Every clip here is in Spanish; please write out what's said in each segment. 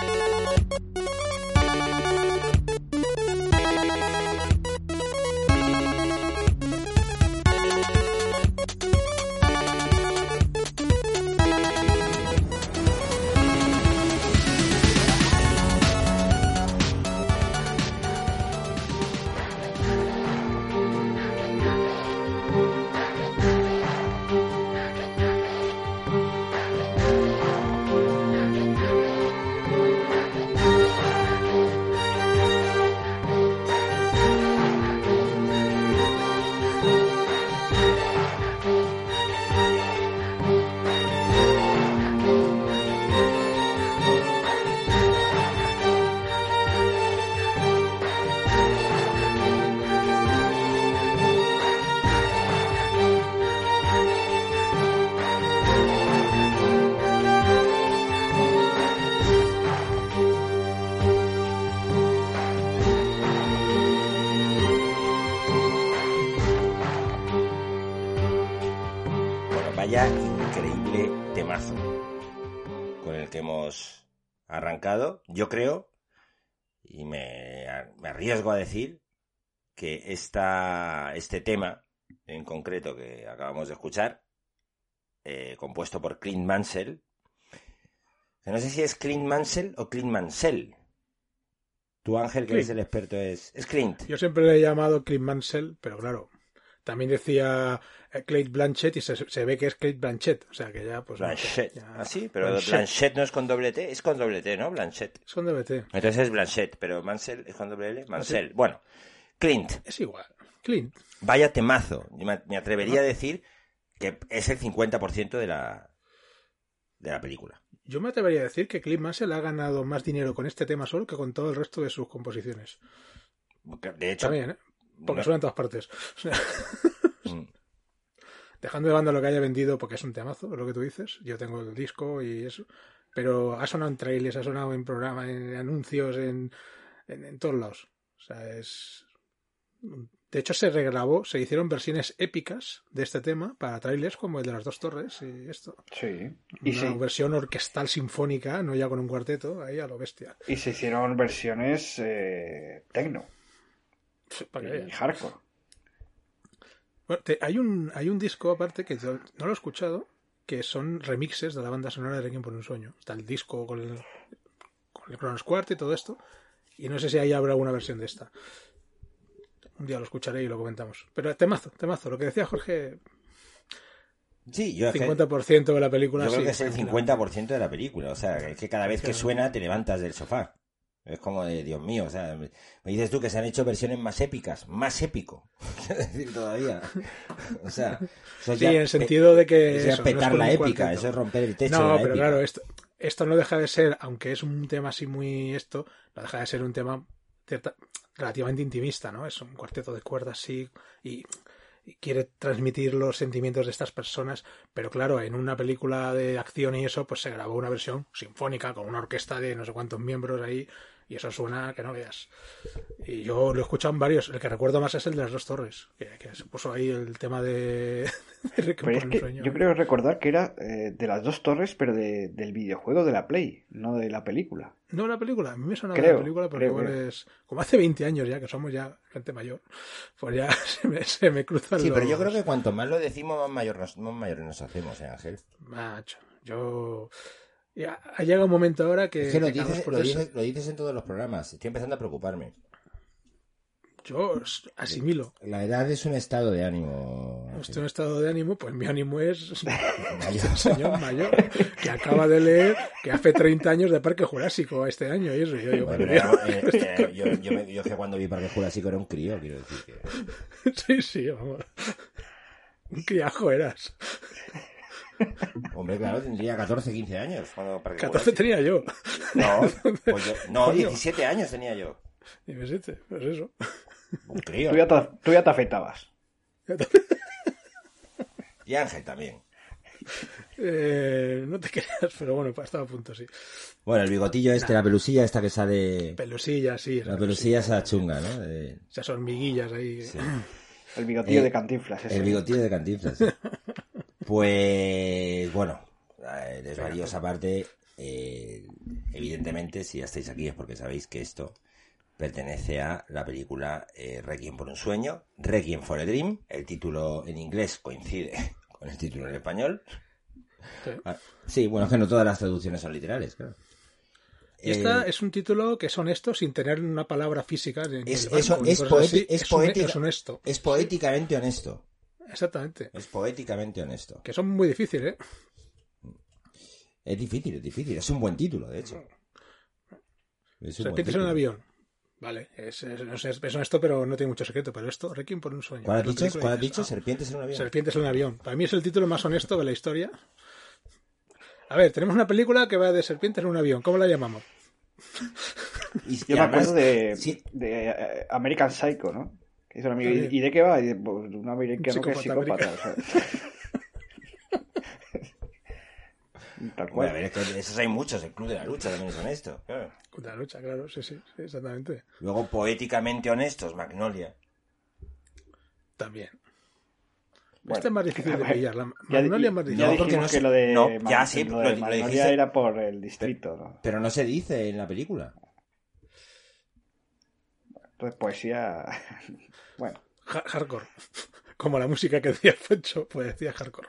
ピッ! Yo creo, y me, me arriesgo a decir, que esta, este tema en concreto que acabamos de escuchar, eh, compuesto por Clint Mansell, que no sé si es Clint Mansell o Clint Mansell. Tu Ángel, que Clint. eres el experto, es, es Clint. Yo siempre le he llamado Clint Mansell, pero claro, también decía eh, Kate Blanchett y se, se ve que es Kate Blanchett, o sea que ya pues... no Blanchett. ya- Ah, sí, pero Blanchett. Blanchett. no es con doble T, es con doble T, ¿no? Blanchett. Es con DBT. Entonces es Blanchett, pero Mansell es con doble L. ¿Ah, Mansell. Bueno, Clint, Es igual. Clint. vaya temazo. Me me atrevería a decir que es el 50% de la, de la película. Yo me atrevería a decir que Clint Mansell ha ganado más dinero con este tema solo que con todo el resto de sus composiciones. De hecho, También, ¿eh? Porque no- suena en todas partes. Dejando de banda lo que haya vendido, porque es un temazo, es lo que tú dices. Yo tengo el disco y eso. Pero ha sonado en trailers, ha sonado en programas, en anuncios, en, en, en todos lados. O sea, es. De hecho, se regrabó, se hicieron versiones épicas de este tema para trailers como el de las dos torres y esto. Sí. Y Una versión orquestal sinfónica, no ya con un cuarteto, ahí a lo bestia. y se hicieron versiones eh, techno y hardcore. Bueno, te- hay, un, hay un disco aparte que yo no lo he escuchado, que son remixes de la banda sonora de Requiem por un sueño. Está el disco con el, con el Kronos Quartet y todo esto. Y no sé si ahí habrá alguna versión de esta. Un día lo escucharé y lo comentamos. Pero temazo, temazo. Lo que decía Jorge, Sí, yo, es que- 50% de la película. yo creo sí, que es el tranquilamente. 50% de la película. O sea, que cada vez que suena te levantas del sofá. Es como de, Dios mío, o sea, me dices tú que se han hecho versiones más épicas, más épico. Quiero decir, todavía. O sea, eso es Sí, ya en el sentido de que. Eso es eso, no es petar la épica, eso es romper el techo de No, la pero épica. claro, esto, esto no deja de ser, aunque es un tema así muy esto, no deja de ser un tema cierta- relativamente intimista, ¿no? Es un cuarteto de cuerdas, sí, y, y quiere transmitir los sentimientos de estas personas, pero claro, en una película de acción y eso, pues se grabó una versión sinfónica con una orquesta de no sé cuántos miembros ahí, y eso suena que no veas. Y yo lo he escuchado en varios, el que recuerdo más es el de las dos torres, que, que se puso ahí el tema de... de Pero es que sueño. yo creo recordar que era eh, de las dos torres, pero de- del videojuego de la Play, no de la película. No la película, a mí me suena Creo, la película porque creo, igual creo. es. Como hace 20 años ya, que somos ya gente mayor, pues ya se me, se me cruzan Sí, los. pero yo creo que cuanto más lo decimos, más, mayor nos- más mayores nos hacemos, ¿eh, Ángel? Macho, yo. Llegado un momento ahora que. Es que lo dices, lo, por eso- dices, lo dices en todos los programas. Estoy empezando a preocuparme. Yo asimilo. La edad es un estado de ánimo. Estoy en estado de ánimo, pues mi ánimo es Mayor. un señor mayor que acaba de leer que hace 30 años de Parque Jurásico este año y eso. yo digo, Bueno, eh, eh, yo, yo, me- yo que cuando vi Parque Jurásico era un crío, quiero decir que... Sí, sí, vamos. Un criajo eras. Hombre, claro, tendría 14, 15 años cuando Parque 14 Jurásico. tenía yo. No, pues yo- no, Coño. 17 años tenía yo. 17, pues eso. Un crío. Tú ya te, tú ya te afeitabas. Y Ángel también. Eh, no te creas, pero bueno, estaba a punto, sí. Bueno, el bigotillo este, la pelusilla esta que sale... Pelusilla, sí. La pelusilla esa chunga, ¿no? De- Esas hormiguillas ahí. sí. El bigotillo Eh, de cantinflas. ese. El bigotillo de Cantinflas. Pues bueno, eh, desvaríos aparte, eh, evidentemente, si ya estáis aquí es porque sabéis que esto pertenece a la película eh, Requiem por un sueño, Requiem for a Dream. El título en inglés coincide con el título en español. Sí. Ah, sí, bueno, es que no todas las traducciones son literales, claro. Y esta Eh, es un título que es honesto sin tener una palabra física. Es- el banco, así. honesto. es poéticamente honesto. Exactamente. Es poéticamente honesto. Que son muy difíciles, ¿eh? Es difícil, es difícil. Es un buen título, de hecho. Es un en un avión. Vale, es, es, no sé, es honesto, pero no tiene mucho secreto. Pero esto, Requiem por un sueño. ¿Cuál has dicho? ah, Serpientes en un avión. Serpientes en un avión. Para mí es el título más honesto de la historia. A ver, tenemos una película que va de serpientes en un avión. ¿Cómo la llamamos? Y- Yo y me además- acuerdo de, sí, de eh, American Psycho, ¿no? Que dice un amigo, También. ¿y de qué va? Y de, pues, de un americano que es psicópata psicópata. o sea. Tal Bueno, cual. a ver, esos hay muchos. El Club de la Lucha también es honesto. claro. La lucha, claro, sí, sí, sí, exactamente. Luego, poéticamente honestos, Magnolia. También. Bueno, Esta es más difícil de pillar. La Magnolia es más ya difícil. No, porque no que lo de, no, ya sí, lo lo- de lo Magnolia dijiste. era por el distrito, ¿no? Pero no se dice en la película. Entonces, poesía... bueno, Ha- hardcore. Como la música que decía Foncho, pues decía hardcore.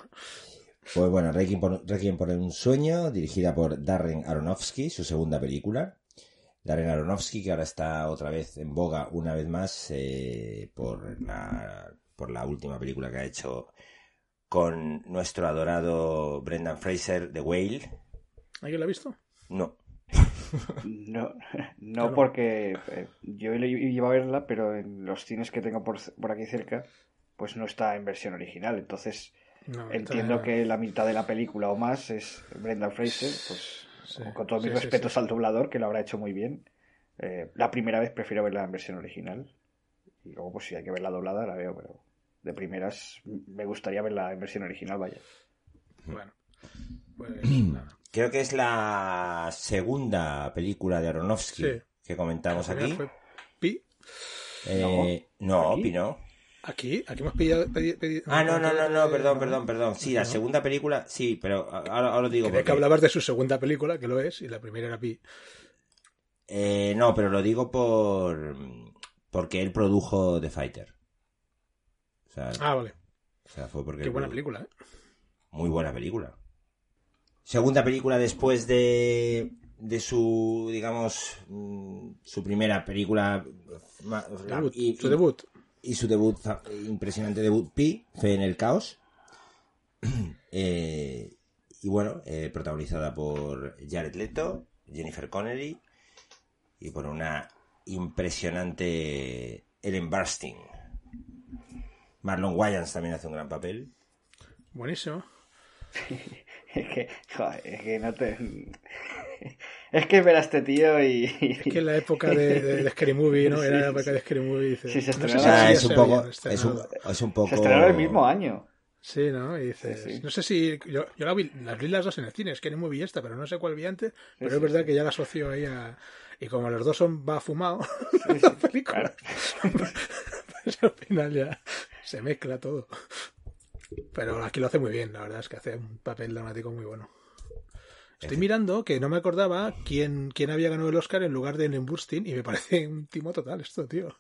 Pues bueno, Requiem por, Requiem por un sueño, dirigida por Darren Aronofsky, su segunda película. Darren Aronofsky, que ahora está otra vez en boga, una vez más, eh, por, la, por la última película que ha hecho con nuestro adorado Brendan Fraser, The Whale. ¿Alguien la ha visto? No, no, no Claro. porque eh, yo iba a verla, pero en los cines que tengo por, por aquí cerca, pues no está en versión original. Entonces, No, entiendo está- que la mitad de la película o más es Brendan Fraser, pues Sí, con todos mis sí, respetos sí. al doblador, que lo habrá hecho muy bien. Eh, la primera vez prefiero verla en versión original. Y luego, pues si hay que verla doblada, la veo, pero de primeras me gustaría verla en versión original, vaya. Bueno, pues nada. Creo que es la segunda película de Aronofsky Sí. que comentamos aquí. fue Pi. Eh, no, ¿Aquí? Pino. Aquí, aquí hemos pillado. pedi- pedi- Ah, no, no, no, no, perdón, perdón, perdón. Sí, la No. segunda película, sí, pero ahora, ahora lo digo Creía que porque... hablabas de su segunda película, que lo es, y la primera era Pi. Eh, no, pero lo digo por... porque él produjo The Fighter. O sea, Ah, vale. o sea, fue porque... Qué buena produ- película, ¿eh? Muy buena película. Segunda película después de... de su, digamos, mm, su primera película... Debut, y- su y- debut. y su debut, impresionante debut, Pi, Fe en el Caos. Eh, y bueno, eh, protagonizada por Jared Leto, Jennifer Connelly y por una impresionante Ellen Burstyn. Marlon Wayans también hace un gran papel. Buenísimo. Es que, joder, es que no te. Es que ver a este tío y. Es que en la época de, de, de Scary Movie, ¿no? Era la época de Scary Movie. Dices, Sí, se no sé estrenó si Ah, es se un poco, es un, es poco... Se estrenó el mismo año. Sí, ¿no? Y dices, Sí, sí. no sé si. Yo, yo la vi, las vi las dos en el cine, Scary Movie y esta, pero no sé cuál vi antes. Pero sí, es verdad sí. que ya la asocio ahí a. Y como los dos son va fumado, Sí, la película. pues al final ya se mezcla todo. Pero aquí lo hace muy bien, la verdad es que hace un papel dramático muy bueno. Estoy mirando que no me acordaba quién, quién había ganado el Oscar en lugar de Ellen Burstyn y me parece un timo total esto, tío.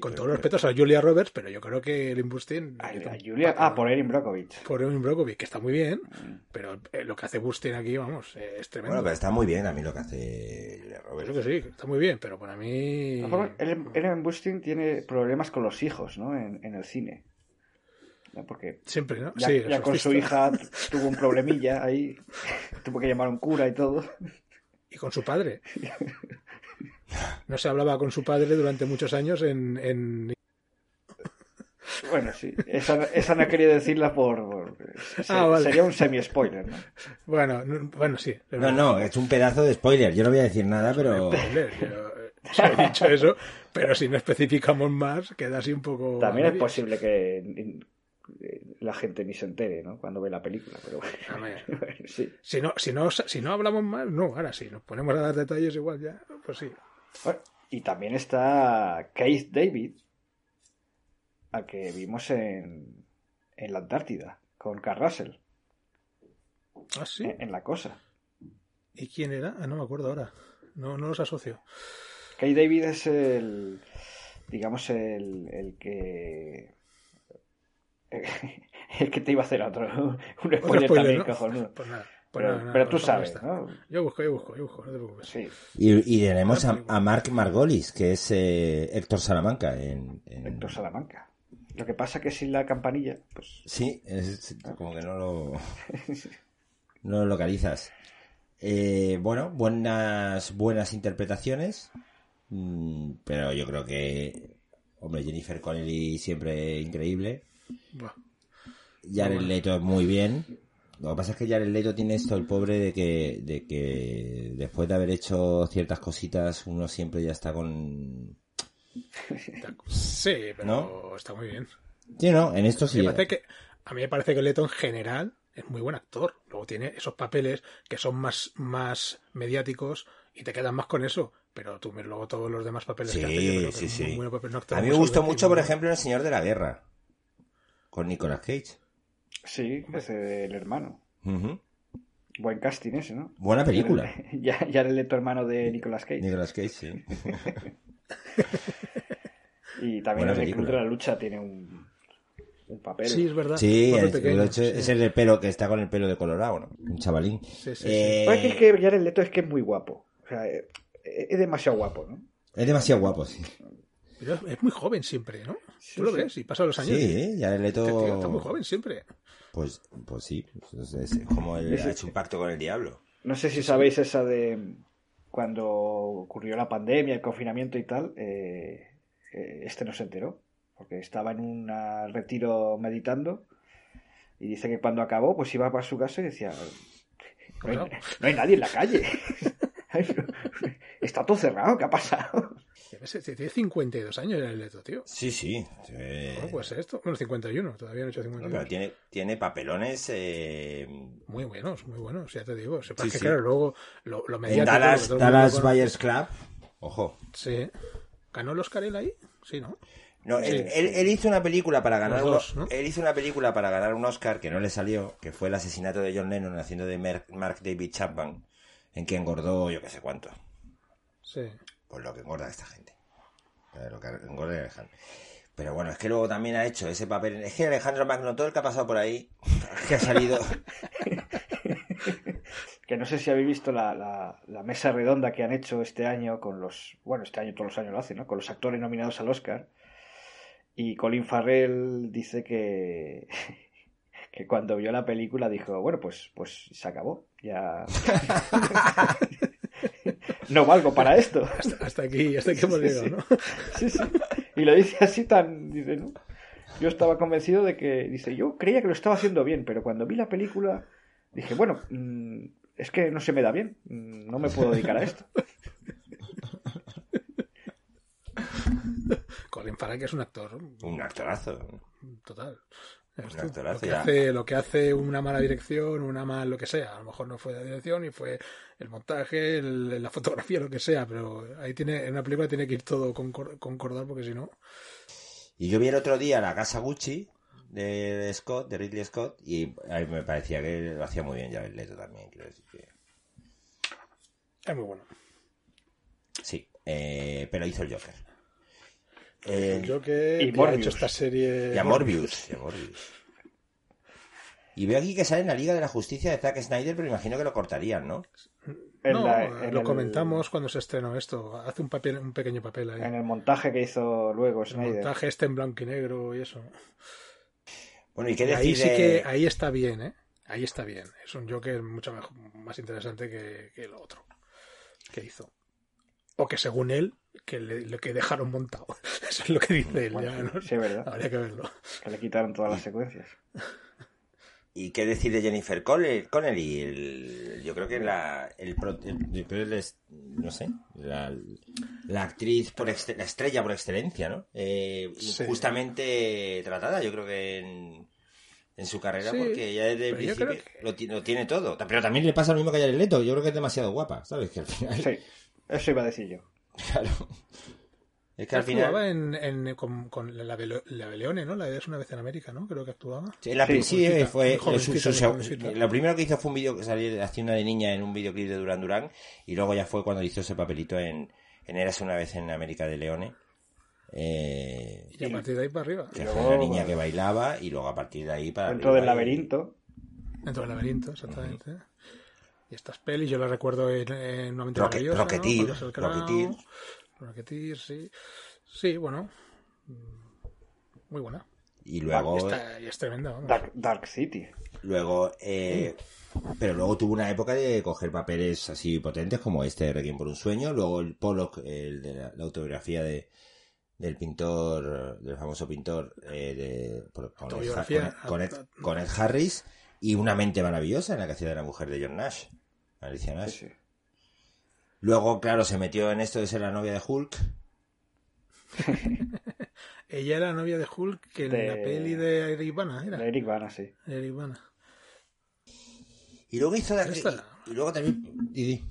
Con todos los respetos a Julia Roberts, pero yo creo que Ellen Burstyn... A- hizo a un Julia... Ah, por Erin Brockovich. por Erin Brockovich, que está muy bien, pero eh, lo que hace Burstyn aquí, vamos, eh, es tremendo. Bueno, pero está muy bien a mí lo que hace Julia Roberts. que sí, está muy bien, pero para mí... Ellen Burstyn tiene problemas con los hijos, ¿no? En, en el cine. ¿No? Porque Siempre, ¿no? ya, sí, ya con su hija tuvo un problemilla ahí. Tuvo que llamar a un cura y todo. Y con su padre. No se hablaba con su padre durante muchos años en... en... Bueno, sí. Esa, esa no quería decirla por... por- se- Ah, vale. Sería un semi-spoiler, ¿no? Bueno, no- bueno, sí. No, no, es un pedazo de spoiler. Yo no voy a decir nada, pero... Eh, se ha dicho eso, pero si no especificamos más, queda así un poco... También es posible que la gente ni se entere, ¿no? Cuando ve la película, pero bueno, sí. Si no, si, no, si no hablamos más, no, ahora sí, nos ponemos a dar detalles igual ya, pues sí. Bueno, y también está Keith David, al que vimos en, en la Antártida, con Carl Russell, Ah, sí. en, en La Cosa. ¿Y quién era? Ah, no me acuerdo ahora. No, no los asocio. Kay David es el, digamos, el, el que... El que te iba a hacer otro. Un spoiler, spoiler, también, ¿no? cojonudo. Pues nada. Pues Pero, nada, nada, pero tú pues sabes. ¿no? Yo busco, yo busco, yo busco, no te preocupes. Sí. Y, y tenemos a, Buena película. a Mark Margolis, que es eh, Héctor Salamanca. En, en- Héctor Salamanca. Lo que pasa que sin la campanilla, pues Sí, es como que no lo, no lo localizas. Eh, bueno, buenas, buenas interpretaciones, mm, pero yo creo que, hombre, Jennifer Connelly siempre increíble. Jared. Leto es muy bien. Lo que pasa es que Jared Leto tiene esto, el pobre, de que, de que después de haber hecho ciertas cositas, uno siempre ya está con... Sí, pero ¿No? está muy bien. Sí, no, en esto sí. Me parece que, a mí me parece que Leto en general es muy buen actor. Luego tiene esos papeles que son más, más mediáticos y te quedan más con eso. Pero tú luego todos los demás papeles Sí, que hace. Yo creo que sí, sí. muy actor A mí muy me gustó mucho, muy por ejemplo, El Señor de la Guerra, con Nicolas Cage. sí, ese del hermano. Buen casting ese, ¿no? Buena película. Ya, ya el tu hermano de Nicolas Cage. Nicolas Cage, sí. Y también Buena en el película. Club de la Lucha tiene un, un papel. Sí, es verdad. Sí, es, pequeño, de hecho, sí. es el del pelo que está con el pelo de colorado, ¿no? Un chavalín. Sí, sí, Eh, Pues es que Jared Leto es que es muy guapo. O sea, eh, es demasiado guapo, ¿no? Es demasiado guapo, sí. Pero es- es muy joven siempre, ¿no? Sí, Tú lo ves y pasan los años. Sí, ya el Este tío está Leto... muy joven siempre. Pues, pues sí, pues es, es como él Ese- ha hecho un pacto con el diablo. No sé si sabéis esa de cuando ocurrió la pandemia, el confinamiento y tal, eh, eh, este no se enteró, porque estaba en un retiro meditando y dice que cuando acabó, pues iba para su casa y decía, no hay, no hay nadie en la calle, está todo cerrado, ¿qué ha pasado? Tiene 52 años el Leto, tío. Sí, sí. eh, ¿Cómo puede ser esto? Bueno, 51, todavía no he hecho pero 51. tiene, tiene papelones eh, Muy buenos, muy buenos, ya te digo. Sepas Sí, que, sí. claro, luego lo, lo en Dallas, que todo Dallas Buyers Club. Ojo. Sí. ¿Ganó el Oscar él ahí? Sí, ¿no? No, Sí, él, él- él hizo una película para ganar dos, ¿no? él hizo una película para ganar un Oscar que no le salió, que fue el asesinato de John Lennon haciendo de Mark David Chapman, en que engordó yo qué sé cuánto. Sí. Pues lo que engorda esta gente. Lo que engorda Alejandro. Pero bueno, es que luego también ha hecho ese papel. Es que Alejandro Magno, todo el que ha pasado por ahí, que ha salido. Que no sé si habéis visto la, la- la mesa redonda que han hecho este año con los, bueno, este año todos los años lo hacen, ¿no? Con los actores nominados al Oscar. Y Colin Farrell dice que, que cuando vio la película dijo, bueno, pues, pues se acabó. Ya no valgo para esto. Hasta, hasta aquí, hasta aquí hemos Sí, llegado, sí. ¿no? Sí, sí. Y lo dice así tan, dice, ¿no? Yo estaba convencido de que, dice, yo creía que lo estaba haciendo bien, pero cuando vi la película dije, bueno, mm, es que no se me da bien, no me puedo dedicar a esto. Colin Farrell, que es un actor Un actorazo. total. Lo, que hace, lo que hace una mala dirección, una mal lo que sea. A lo mejor no fue la dirección y fue el montaje, el- la fotografía, lo que sea, pero ahí tiene, en una película tiene que ir todo concor- concordar porque si no. Y yo vi el otro día la casa Gucci de Scott, de Ridley Scott, y a mí me parecía que lo hacía muy bien ya el Leto también, quiero decir que. Es muy bueno. Sí, eh, pero hizo el Joker. Eh, Yo que y ha Morbius. hecho esta serie. y a Morbius, y a Morbius. Y veo aquí que sale en la Liga de la Justicia de Zack Snyder, pero imagino que lo cortarían, ¿no? En No, la- en lo el- comentamos cuando se estrenó esto. Hace un papel, un pequeño papel ahí. En el montaje que hizo luego El Snyder. montaje este en blanco y negro y eso. Bueno, ¿y qué Y ahí decir sí que ahí está bien, ¿eh? Ahí está bien. Es un Joker mucho mejor, más interesante que, que lo otro que hizo. O que según él, que le, lo que dejaron montado. Eso es lo que dice él. Bueno, ya, ¿no? sí, verdad. Habría que verlo. Que le quitaron todas las secuencias. ¿Y qué decir de Jennifer Connelly? El- yo creo que la, el, el- es, no sé, la, la actriz, por la estrella por excelencia, ¿no? Eh, Sí. Injustamente tratada, yo creo que en, en su carrera, Sí, porque ya desde el principio que- lo, lo tiene todo. Pero también le pasa lo mismo que a Jared Leto, yo creo que es demasiado guapa, ¿sabes? Que al final, Sí, eso iba a decir yo. claro. Es que al final... Actuaba en, en- con, con la, Bele- la Beleone, ¿no? La de Es una vez en América, ¿no? Creo que actuaba. Sí, la, Sí, sí, jovencita, fue su- su- lo primero que hizo fue un vídeo que salió haciendo de niña en un videoclip de Duran Duran y luego ya fue cuando hizo ese papelito en, en Érase una vez en América de Leone. Eh, Y a partir de ahí para arriba. que fue una niña que bailaba y luego a partir de ahí para Dentro del arriba laberinto. Dentro del laberinto, exactamente. Y estas pelis yo las recuerdo en, en Una mente Roque- maravillosa, ¿no? Rocketeer, sí. Sí, bueno. Muy buena. Y luego, Y, está- y es tremenda. Dark, Dark City. luego eh, pero luego tuvo una época de coger papeles así potentes como este de Requiem por un sueño, luego el Pollock, el de la, la autobiografía de del pintor, del famoso pintor eh, de, por- con, Ed, Autobiografía. con, Ed, con Ed Harris y Una mente maravillosa en la que hacía de la mujer de John Nash, Alicia. Sí, sí. Luego, claro, se metió en esto de ser la novia de Hulk. Ella era novia de Hulk que en De- la peli de Eric Bana, ¿era? De Eric Bana, sí. Eric Bana. Y luego hizo de, Esta- y, y luego también y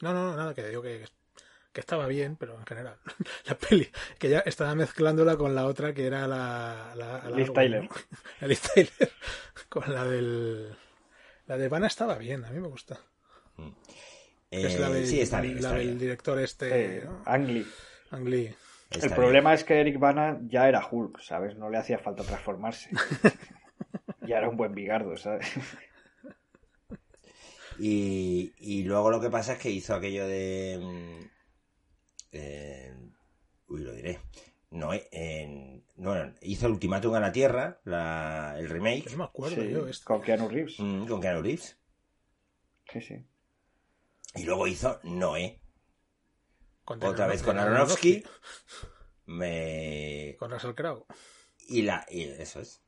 No, no, no, nada, que digo que, que estaba bien, pero en general. La peli, que ya estaba mezclándola con la otra que era la. la, la Liz Tyler. ¿no? La Liz Tyler. Con la del. La de Bana estaba bien, a mí me gusta. Que es eh, la del, sí, está bien, la está del bien. director este. Eh, ¿no? Ang Lee. Ang Lee. Está El bien. problema es que Eric Bana ya era Hulk, ¿sabes? No le hacía falta transformarse. ya era un buen bigardo, ¿sabes? Y, y luego lo que pasa es que hizo aquello de. mm, eh, uy, lo diré. No, eh, en- no, hizo el Ultimátum a la Tierra, la, el remake, no me acuerdo Sí, yo. Esto. con Keanu Reeves. mm, con Keanu Reeves. Sí, sí. Y luego hizo Noé, Con otra vez con Aronofsky. Me... Con Russell Crowe. Y la. Y eso es.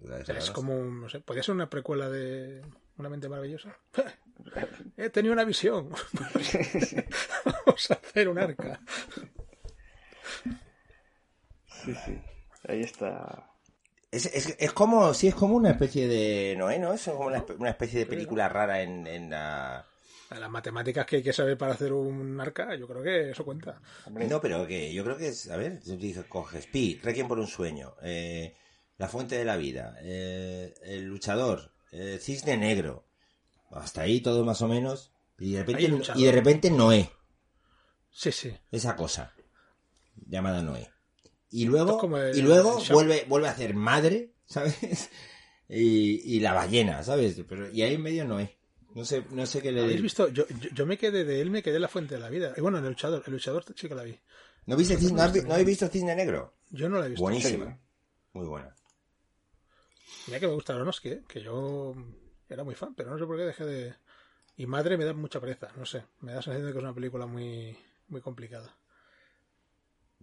O sea, es como, un- no sé, podría ser una precuela de Una mente maravillosa. He tenido una visión. Vamos a hacer un arca. Sí, sí. Ahí está. Es, es, es como, sí, es como una especie de Noé, ¿no? Es como una, espe- una especie de película rara en, en la... Las matemáticas que hay que saber para hacer un arca, yo creo que eso cuenta. No, pero que yo creo que es, a ver, dices, coges Pi, Requiem por un sueño, eh, La fuente de la vida, eh, El luchador, eh, Cisne negro, hasta ahí todo más o menos, y de repente, y de repente Noé, Sí, sí. esa cosa, llamada Noé. Y luego, es el- y luego vuelve, vuelve a hacer madre, ¿sabes? Y, y la ballena, ¿sabes? Pero, y ahí en medio Noé. No sé, no sé qué le ¿Habéis visto? Yo, yo, yo me quedé de él, me quedé en la fuente de la vida. Y bueno, en el luchador. El luchador sí que la vi. ¿No, viste Cisne- no, has ¿No habéis visto Cisne Negro? Yo no la he visto. Buenísima. Sí. Muy buena. Mira que me gusta Aronofsky, ¿eh? que yo era muy fan, pero no sé por qué dejé de... Y Madre me da mucha pereza, no sé. Me da la sensación de que es una película muy, muy complicada.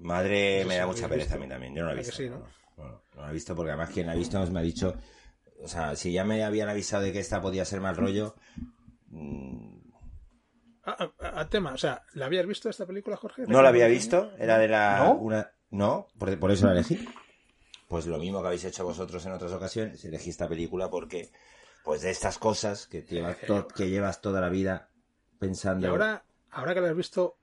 Madre me da mucha pereza a mí también. Yo no la he ¿A visto. sí, no? no? No, no la he visto porque además quien la ha visto me ha dicho. O sea, si ya me habían avisado de que esta podía ser mal rollo. mm, Ah, ah, ah, tema, o sea, ¿la habías visto esta película, Jorge? No la había visto. Era de la. ¿No? Una, no, por, por eso la elegí. Pues lo mismo que habéis hecho vosotros en otras ocasiones. Elegí esta película porque. Pues de estas cosas que, te llevas, to- que llevas toda la vida pensando. Y ahora, ahora que la has visto,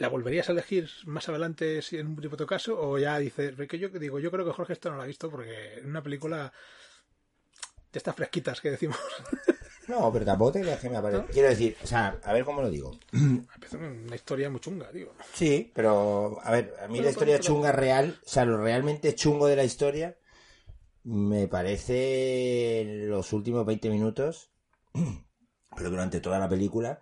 ¿la volverías a elegir más adelante si en un de caso? ¿O ya dices, porque yo digo, yo creo que Jorge esto no la ha visto porque es una película de estas fresquitas que decimos. No, pero tampoco te que me aparece. Quiero decir, o sea, a ver cómo lo digo. Empezó una historia muy chunga, digo. Sí, pero a ver, a mí Pero, la historia pero- chunga real, o sea, lo realmente chungo de la historia, me parece en los últimos 20 minutos, pero durante toda la película,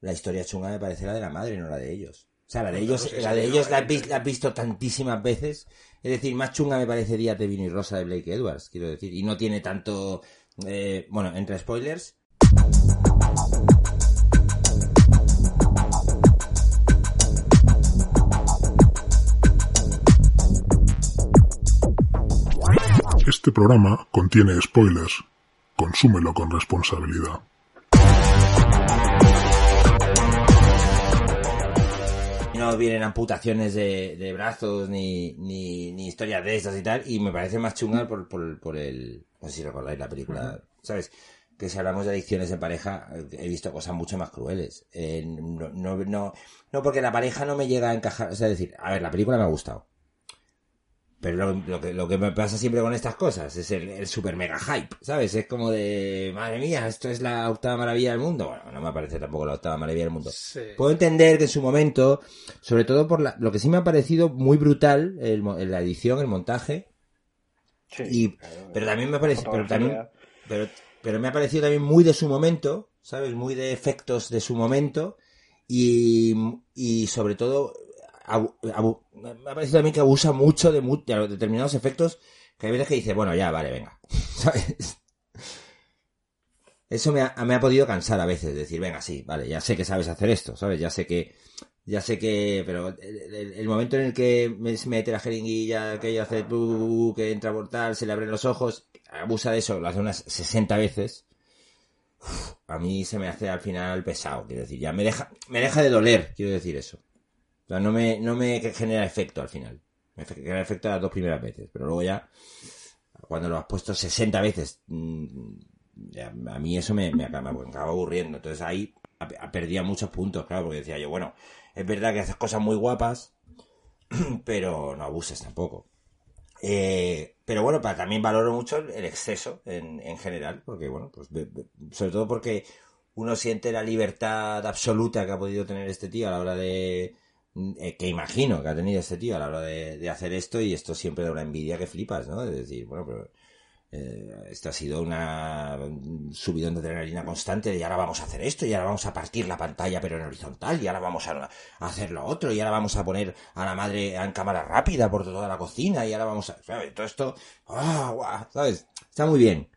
la historia chunga me parece la de la madre, no la de ellos. O sea, la de ellos, la de ellos la, has vis- la has visto tantísimas veces. Es decir, más chunga me parece Días de Vino y Rosa de Blake Edwards, quiero decir. Y no tiene tanto, eh, bueno, entre spoilers, Este programa contiene spoilers. Consúmelo con responsabilidad. No vienen amputaciones de, de brazos ni, ni, ni historias de estas y tal, y me parece más chunga por, por, por el... No sé si recordáis la película, ¿sabes? que si hablamos de adicciones en pareja, he visto cosas mucho más crueles. Eh, no, no, no, no, porque la pareja no me llega a encajar. O sea, decir, a ver, la película me ha gustado. Pero lo, lo que, lo que me pasa siempre con estas cosas es el, el super mega hype, ¿sabes? Es como de, madre mía, esto es la octava maravilla del mundo. Bueno, no me parece tampoco la octava maravilla del mundo. Sí. Puedo entender que en su momento, sobre todo por la- lo que sí me ha parecido muy brutal, el mo- la edición, el montaje, Sí, y, claro, pero también me parece, pero también, pero, pero me ha parecido también muy de su momento, ¿sabes? Muy de efectos de su momento y, y sobre todo me ha parecido también que abusa mucho de, determinados efectos que hay veces que dice, bueno, ya, vale, venga. Eso me ha, me ha podido cansar a veces, decir, venga, sí, vale, ya sé que sabes hacer esto, ¿sabes? Ya sé que, ya sé que, pero el, momento en el que me- mete la jeringuilla, que ella hace, que entra por tal, se le abren los ojos, abusa de eso, lo hace unas 60 veces. A mí se me hace al final pesado, quiero decir, ya me deja, me deja de doler, quiero decir eso. O sea, no me, no me genera efecto al final. Me genera efecto las dos primeras veces, pero luego ya, cuando lo has puesto 60 veces, mm, a mí eso me, me acaba, aburriendo. Entonces ahí perdía muchos puntos, claro, porque decía yo, bueno, es verdad que haces cosas muy guapas, pero no abuses tampoco. Eh, pero bueno, pa- también valoro mucho el, exceso en, en general, porque bueno, pues sobre todo porque uno siente la libertad absoluta que ha podido tener este tío a la hora de eh, que imagino que ha tenido este tío a la hora de, de hacer esto y esto siempre da una envidia que flipas, ¿no? De decir, bueno, pero eh, esto ha sido una un subidón de adrenalina constante y ahora vamos a hacer esto y ahora vamos a partir la pantalla pero en horizontal y ahora vamos a, a hacer lo otro y ahora vamos a poner a la madre en cámara rápida por toda la cocina y ahora vamos a todo esto ah, sabes está muy bien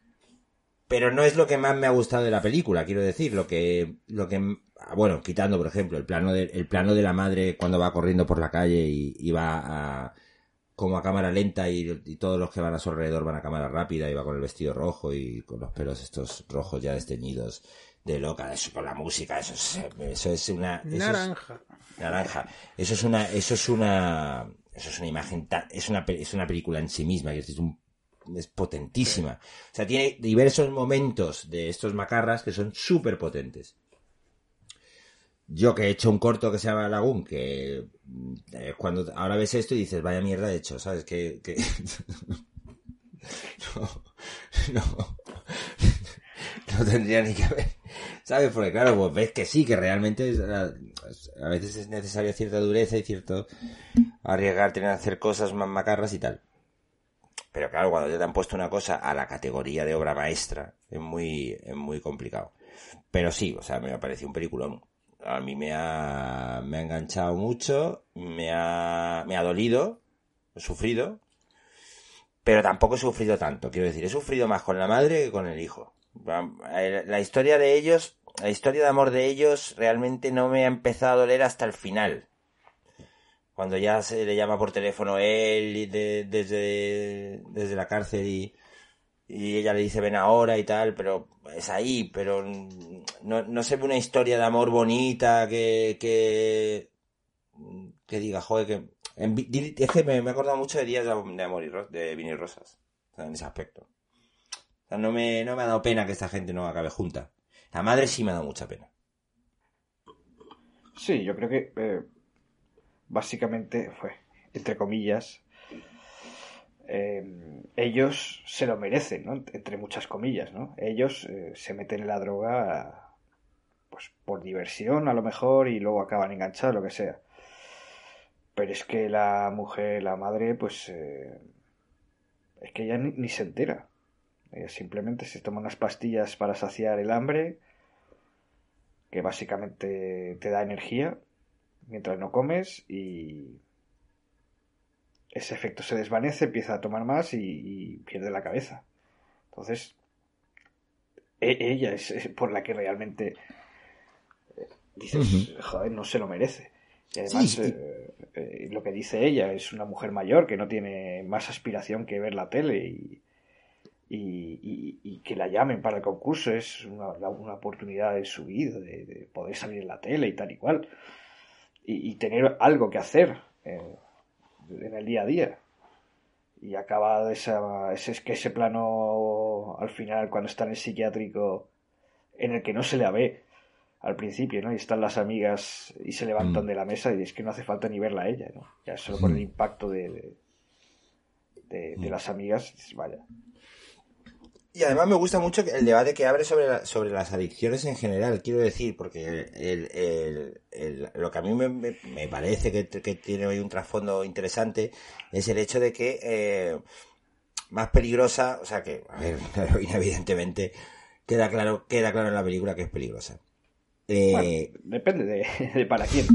pero no es lo que más me ha gustado de la película quiero decir lo que lo que bueno quitando por ejemplo el plano de, el plano de la madre cuando va corriendo por la calle y, y va a como a cámara lenta y, y todos los que van a su alrededor van a cámara rápida y va con el vestido rojo y con los pelos estos rojos ya desteñidos de loca, eso con la música, eso es, eso es una... eso es- Naranja. naranja. Eso es una, eso es una, eso es una imagen, ta- es una, es una película en sí misma, es, un, es potentísima. O sea, tiene diversos momentos de estos macarras que son súper potentes. Yo que he hecho un corto que se llama Lagoon, que eh, cuando ahora ves esto y dices, vaya mierda de hecho, ¿sabes? Que, que... no, no, no tendría ni que ver, ¿sabes? Porque claro, pues ves que sí, que realmente es- a, veces es necesaria cierta dureza y cierto arriesgarte en hacer cosas más macarras y tal. Pero claro, cuando ya te han puesto una cosa a la categoría de obra maestra, es muy, es muy complicado. Pero sí, o sea, me ha parecido un peliculón. A mí me ha, me ha enganchado mucho, me ha, me ha dolido, he sufrido, pero tampoco he sufrido tanto. Quiero decir, he sufrido más con la madre que con el hijo. La historia de ellos, la historia de amor de ellos realmente no me ha empezado a doler hasta el final. Cuando ya se le llama por teléfono él desde, desde la cárcel y, y ella le dice ven ahora y tal, pero es ahí, pero no, no se ve una historia de amor bonita que, que, que diga, joder, que... En, es que me, he acordado mucho de Días de, Am- de Amor y de Vino y Rosas, en ese aspecto. O sea, no me, no me ha dado pena que esta gente no acabe junta. La madre sí me ha dado mucha pena. Sí, yo creo que eh, básicamente fue, entre comillas, eh, ellos se lo merecen, ¿no? Entre muchas comillas, ¿no? Ellos eh, se meten en la droga pues por diversión a lo mejor y luego acaban enganchados, lo que sea. Pero es que la mujer, la madre, pues eh, es que ella ni, ni se entera. Ella simplemente se toma unas pastillas para saciar el hambre que básicamente te da energía mientras no comes y ese efecto se desvanece, empieza a tomar más y, y pierde la cabeza. Entonces, e- ella es, es por la que realmente eh, dices, joder, no se lo merece. Y además, Sí, sí. eh, eh, lo que dice ella es una mujer mayor que no tiene más aspiración que ver la tele y, y, y- y que la llamen para el concurso es una oportunidad de su vida, de, de poder salir en la tele y tal y cual. Y, y tener algo que hacer en el día a día. y acaba esa, ese, que ese plano al final cuando está en el psiquiátrico en el que no se le ve al principio, ¿no? Y están las amigas y se levantan Mm. de la mesa y es que no hace falta ni verla a ella, ¿no? Ya solo por el impacto de, de, de- de Mm. las amigas, vaya. Y además me gusta mucho el debate que abre sobre, la- sobre las adicciones en general, quiero decir, porque el, el- el- lo que a mí me, me- me parece que, que tiene hoy un trasfondo interesante es el hecho de que eh, más peligrosa, o sea que, a ver, la heroína evidentemente queda claro, queda claro en la película que es peligrosa. Eh, Bueno, depende de, de para quién.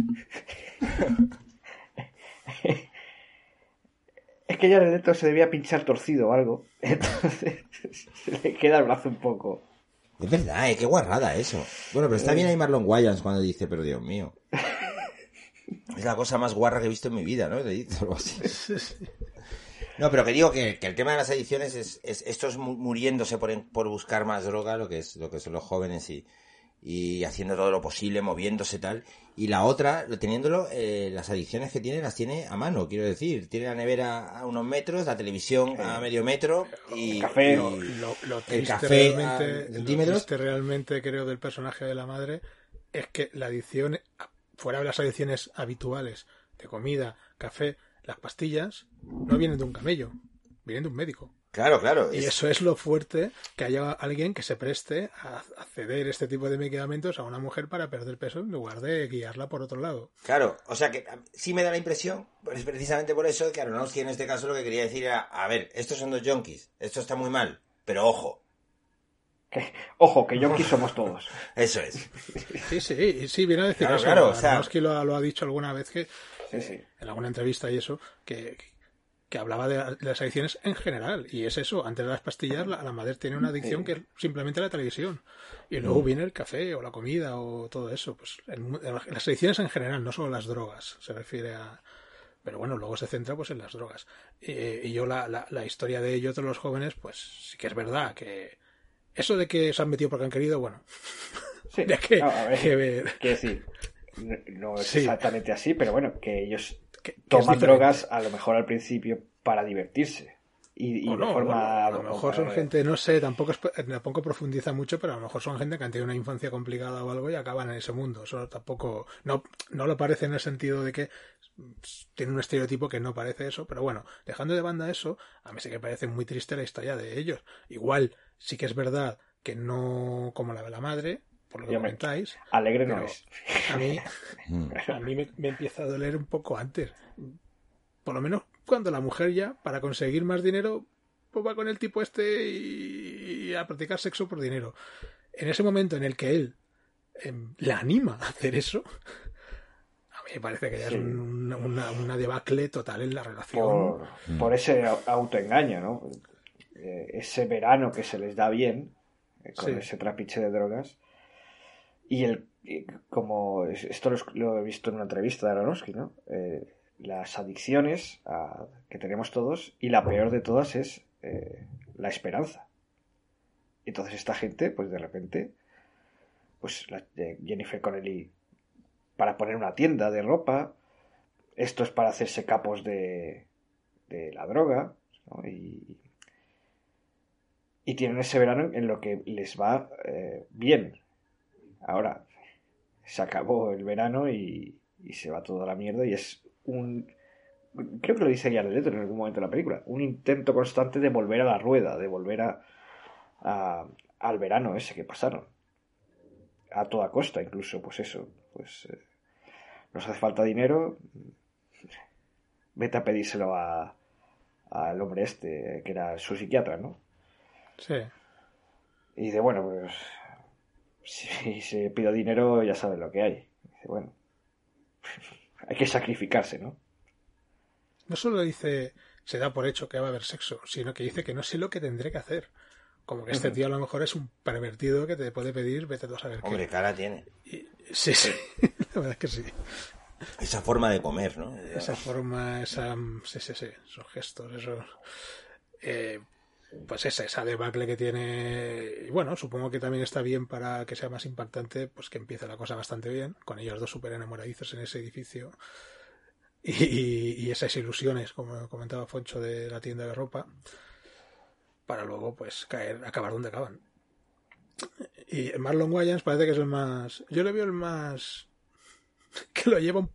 es que ya de dentro se debía pinchar torcido o algo. Entonces se le queda el brazo un poco. Es verdad, eh, qué guarrada eso. Bueno, pero está bien ahí Marlon Wayans cuando dice, pero Dios mío. Es la cosa más guarra que he visto en mi vida, ¿no? Algo así. No, pero que digo que, el tema de las adicciones es, es estos mu- muriéndose por, por buscar más droga, lo que es lo que son los jóvenes y, y haciendo todo lo posible, moviéndose tal. Y la otra, lo- teniéndolo, eh, las adicciones que tiene las tiene a mano, quiero decir. Tiene la nevera a unos metros, la televisión a medio metro y El café. y- Lo, lo- lo triste café a realmente, centímetros. triste realmente creo del personaje de la madre es que la adicción, fuera de las adicciones habituales de comida, café, las pastillas, no vienen de un camello, vienen de un médico. Claro, claro. Y es- eso es lo fuerte que haya alguien que se preste a, a ceder este tipo de medicamentos a una mujer para perder peso en lugar de guiarla por otro lado. Claro, o sea que sí me da la impresión, pues precisamente por eso, que Aronofsky en este caso lo que quería decir era, a ver, estos son dos junkies, esto está muy mal, pero ojo, Que- ojo, que yonkis somos todos. eso es. Sí, sí, sí, viene a decir Claro, eso. claro, o sea- Aronofsky lo, ha- lo ha dicho alguna vez que Sí, sí. en alguna entrevista y eso, que, que hablaba de, la- de las adicciones en general. Y es eso, antes de las pastillas, la, la madre tiene una adicción que es simplemente la televisión. Y luego viene el café o la comida o todo eso. Pues en- en las adicciones en general, no solo las drogas, se refiere a... Pero bueno, luego se centra pues en las drogas. Y yo la, la, la historia de ellos, de los jóvenes, pues sí que es verdad que... Eso de que se han metido porque han querido, bueno, Sí. que, No, a ver, que ver. Quiero decir, no, no es Sí. exactamente así, pero bueno, que ellos toman drogas a lo mejor al principio para divertirse. Y, y O de no, forma. bueno, a lo mejor son gente, no sé, tampoco, es- tampoco profundiza mucho, pero a lo mejor son gente que han tenido una infancia complicada o algo y acaban en ese mundo. Eso tampoco, no, no lo parece en el sentido de que tiene un estereotipo que no parece eso, pero bueno, dejando de banda eso, a mí sí que parece muy triste la historia de ellos. Igual, sí que es verdad que no como la de la madre, por lo que comentáis, Alegre no es. a mí, Mm. a mí me, me empieza a doler un poco antes. Por lo menos cuando la mujer ya, para conseguir más dinero, pues va con el tipo este y, y a practicar sexo por dinero. En ese momento en el que él em, la anima a hacer eso, a mí me parece que ya Sí. es un- una, una debacle total en la relación. Por, por ese au- autoengaño, ¿no? Eh, ese verano que se les da bien, eh, con Sí. ese trapiche de drogas. Y el como es- esto lo, he visto en una entrevista de Aronofsky, ¿no? Eh, las adicciones que tenemos todos y la peor de todas es eh, la esperanza. Entonces esta gente, pues de repente, pues la, eh, Jennifer Connelly para poner una tienda de ropa, esto es para hacerse capos de, de la droga, y, y tienen ese verano en lo que les va bien. Ahora, se acabó el verano y, y se va toda la mierda y es un... Creo que lo dice ya Leto en algún momento de la película. Un intento constante de volver a la rueda, de volver a, a- al verano ese que pasaron. A toda costa, incluso, pues eso. Pues eh, nos hace falta dinero. Vete a pedírselo a al hombre este, que era su psiquiatra, ¿no? Sí. Y dice, bueno, pues si se pido dinero ya saben lo que hay. Dice, bueno, hay que sacrificarse, ¿no? No solo dice se da por hecho que va a haber sexo, sino que dice que no sé lo que tendré que hacer. Como que este tío a lo mejor es un pervertido que te puede pedir, vete tú a saber qué. Hombre, cara tiene. Y- sí, sí, la verdad es que sí. Esa forma de comer, ¿no? Esa forma, esa, sí, sí, sí, esos gestos, esos, eh, pues esa, esa debacle que tiene, y bueno, supongo que también está bien para que sea más impactante, pues que empiece la cosa bastante bien, con ellos dos súper enamoradizos en ese edificio. y, esas ilusiones, como comentaba Foncho de la tienda de ropa, para luego pues caer, acabar donde acaban. Y Marlon Wayans parece que es el más. Yo le veo el más. que lo lleva un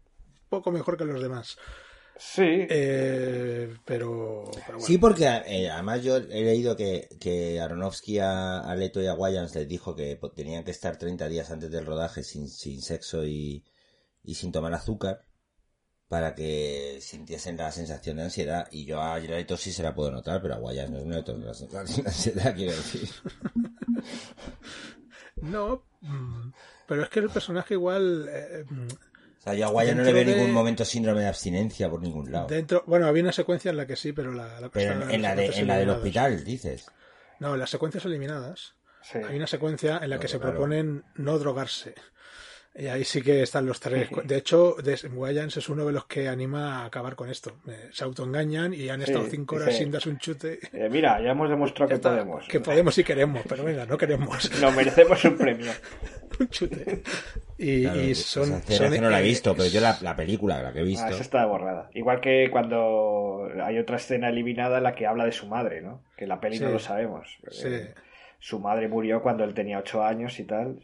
poco mejor que los demás. Sí. Eh, pero, pero bueno. Sí, porque eh, además yo he leído que, que Aronofsky a, a Leto y a Wayans les dijo que po- tenían que estar 30 días antes del rodaje sin, sin sexo y, y sin tomar azúcar para que sintiesen la sensación de ansiedad. Y yo a Leto sí se la puedo notar, pero a Wayans no me noto la sensación de ansiedad, quiero decir. No, mm, pero es que el personaje igual. eh, O sea, yo a no le veo de- ningún momento síndrome de abstinencia por ningún lado. dentro. Bueno, había una secuencia en la que sí, pero la. la Pero cosa- en, en la, de, en la del hospital, dices. No, en las secuencias eliminadas. sí. Hay una secuencia en la que Claro, se claro. proponen no drogarse. Y ahí sí que están los tres. De hecho, Wayans es uno de los que anima a acabar con esto. Eh, se autoengañan y han Sí, estado cinco horas dice- sin darse un chute. Eh, mira, ya hemos demostrado Ya que está, podemos. Que podemos si queremos, pero venga, no queremos Nos merecemos un premio. un chute. Y, Claro, y esa son. son, no la he eh, visto, pero yo la, la película, la que he Ah, visto. esa está borrada. Igual que cuando hay otra escena eliminada en la que habla de su madre, ¿no? Que en la peli no lo sabemos. Sí. Su madre murió cuando él tenía ocho años y tal.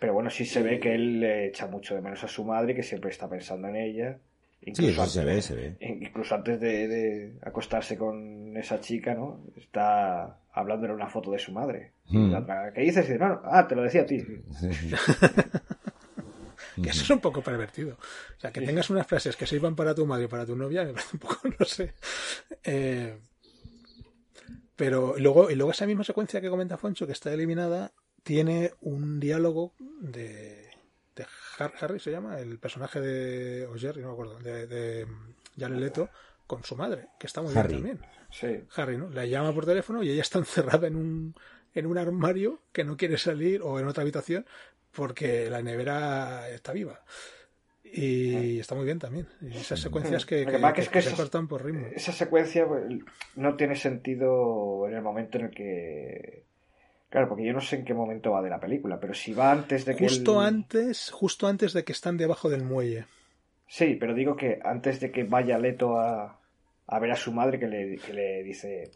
Pero bueno, sí se ve que él le echa mucho de menos a su madre que siempre está pensando en ella. Sí, Incluso eso se ve, se ve. Incluso antes de, de acostarse con esa chica, ¿no? Está hablando en una foto de su madre. Hmm. ¿Qué dices? Y dice, no, no, ah, te lo decía a ti. Que eso es un poco pervertido. O sea, que tengas unas frases que sirvan para tu madre y para tu novia, me parece un poco, no sé. Eh, pero luego, y luego esa misma secuencia que comenta Foncho, que está eliminada, tiene un diálogo de, de Har- Harry, se llama, el personaje de. o Jerry, no me acuerdo, de, de Jared Leto, con su madre, que está muy Harry. bien también. Sí. Harry, ¿no? La llama por teléfono y ella está encerrada en un, en un armario que no quiere salir o en otra habitación porque la nevera está viva. Y está muy bien también. Y esas secuencias que, Lo que, que pasa es que que se esas- cortan por ritmo. Esa secuencia pues, no tiene sentido en el momento en el que. Claro, porque yo no sé en qué momento va de la película, pero si va antes de que. Justo antes, justo antes de que están debajo del muelle. Sí, pero digo que antes de que vaya Leto a, a ver a su madre, que le, que le dice: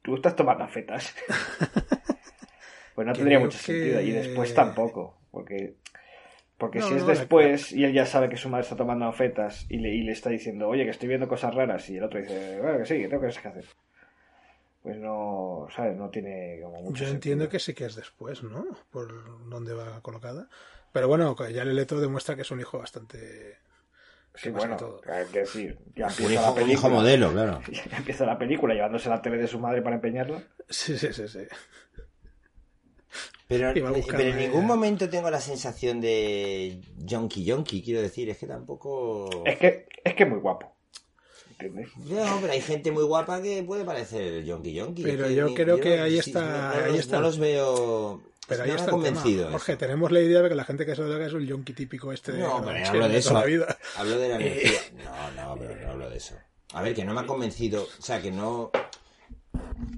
Tú estás tomando fetas. pues no tendría Creo mucho sentido. Y después tampoco, porque. Porque No, si es no, después y él ya sabe que su madre está tomando anfetas y le, y le está diciendo, oye, que estoy viendo cosas raras, y el otro dice, bueno, que sí, que tengo cosas que hacer. Pues no, ¿sabes? No tiene como mucho Yo entiendo sentido. que sí que es después, ¿no? Por donde va colocada. Pero bueno, ya Leto demuestra que es un hijo bastante... Sí, bueno, hay que decir, ya Un empieza hijo, la un película. hijo modelo, claro. Ya empieza la película llevándose la tele de su madre para empeñarla. Sí, sí, sí, sí. Pero, pero en ningún momento tengo la sensación de yonky yonky, quiero decir, es que tampoco... Es que es que es muy guapo. ¿Entiendes? No, pero hay gente muy guapa que puede parecer yonky yonky. Pero yo ni- creo que ahí sí, está- no, no ahí los, está. no los veo... Pero ahí no me está convencido. Jorge, tenemos la idea de que la gente que se droga es el yonki típico este de No, la pero hablo de eso. toda la vida. Hablo de la Eh. energía. No, no, pero no hablo de eso. A ver, que no me ha convencido. O sea, que no.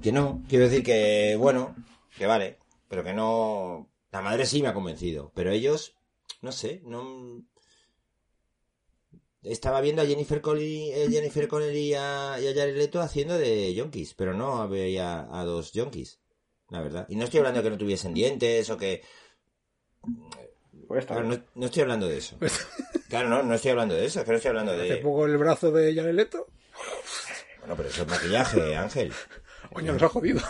Que no. Quiero decir que, bueno, que vale. Pero que no. La madre sí me ha convencido. Pero ellos, no sé, no. Estaba viendo a Jennifer Connelly, eh, Jennifer Connelly y a, y a Jared Leto haciendo de yonkis, pero no veía a dos yonkis, la verdad. Y no estoy hablando de que no tuviesen dientes o que Pues Claro, no, no estoy hablando de eso. Pues, Claro, no, no estoy hablando de eso, es que no estoy hablando de... poco el brazo de Jared Leto, Bueno, pero eso es maquillaje, Ángel. coño, nos ha jodido.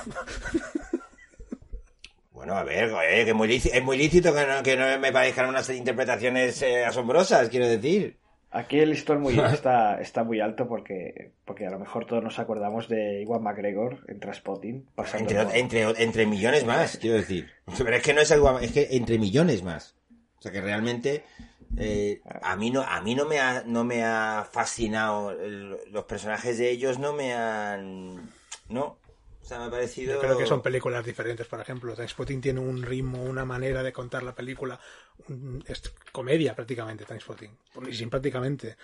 Bueno, a ver, joder, que es muy lícito, es muy lícito que no, que no me parezcan unas interpretaciones eh, asombrosas, quiero decir. Aquí el listón muy, está, está muy alto porque, porque a lo mejor todos nos acordamos de Iwan McGregor en Traspotting. Entre, por- entre, entre millones más, quiero decir. Pero es que no es algo, es que entre millones más. O sea que realmente eh, a mí no, a mí no me ha, no me ha fascinado los personajes de ellos, no me han, no. O sea, me ha parecido. Yo creo que son películas diferentes, por ejemplo. Trainspotting tiene un ritmo, una manera de contar la película. es comedia prácticamente, Trainspotting. Y sin prácticamente.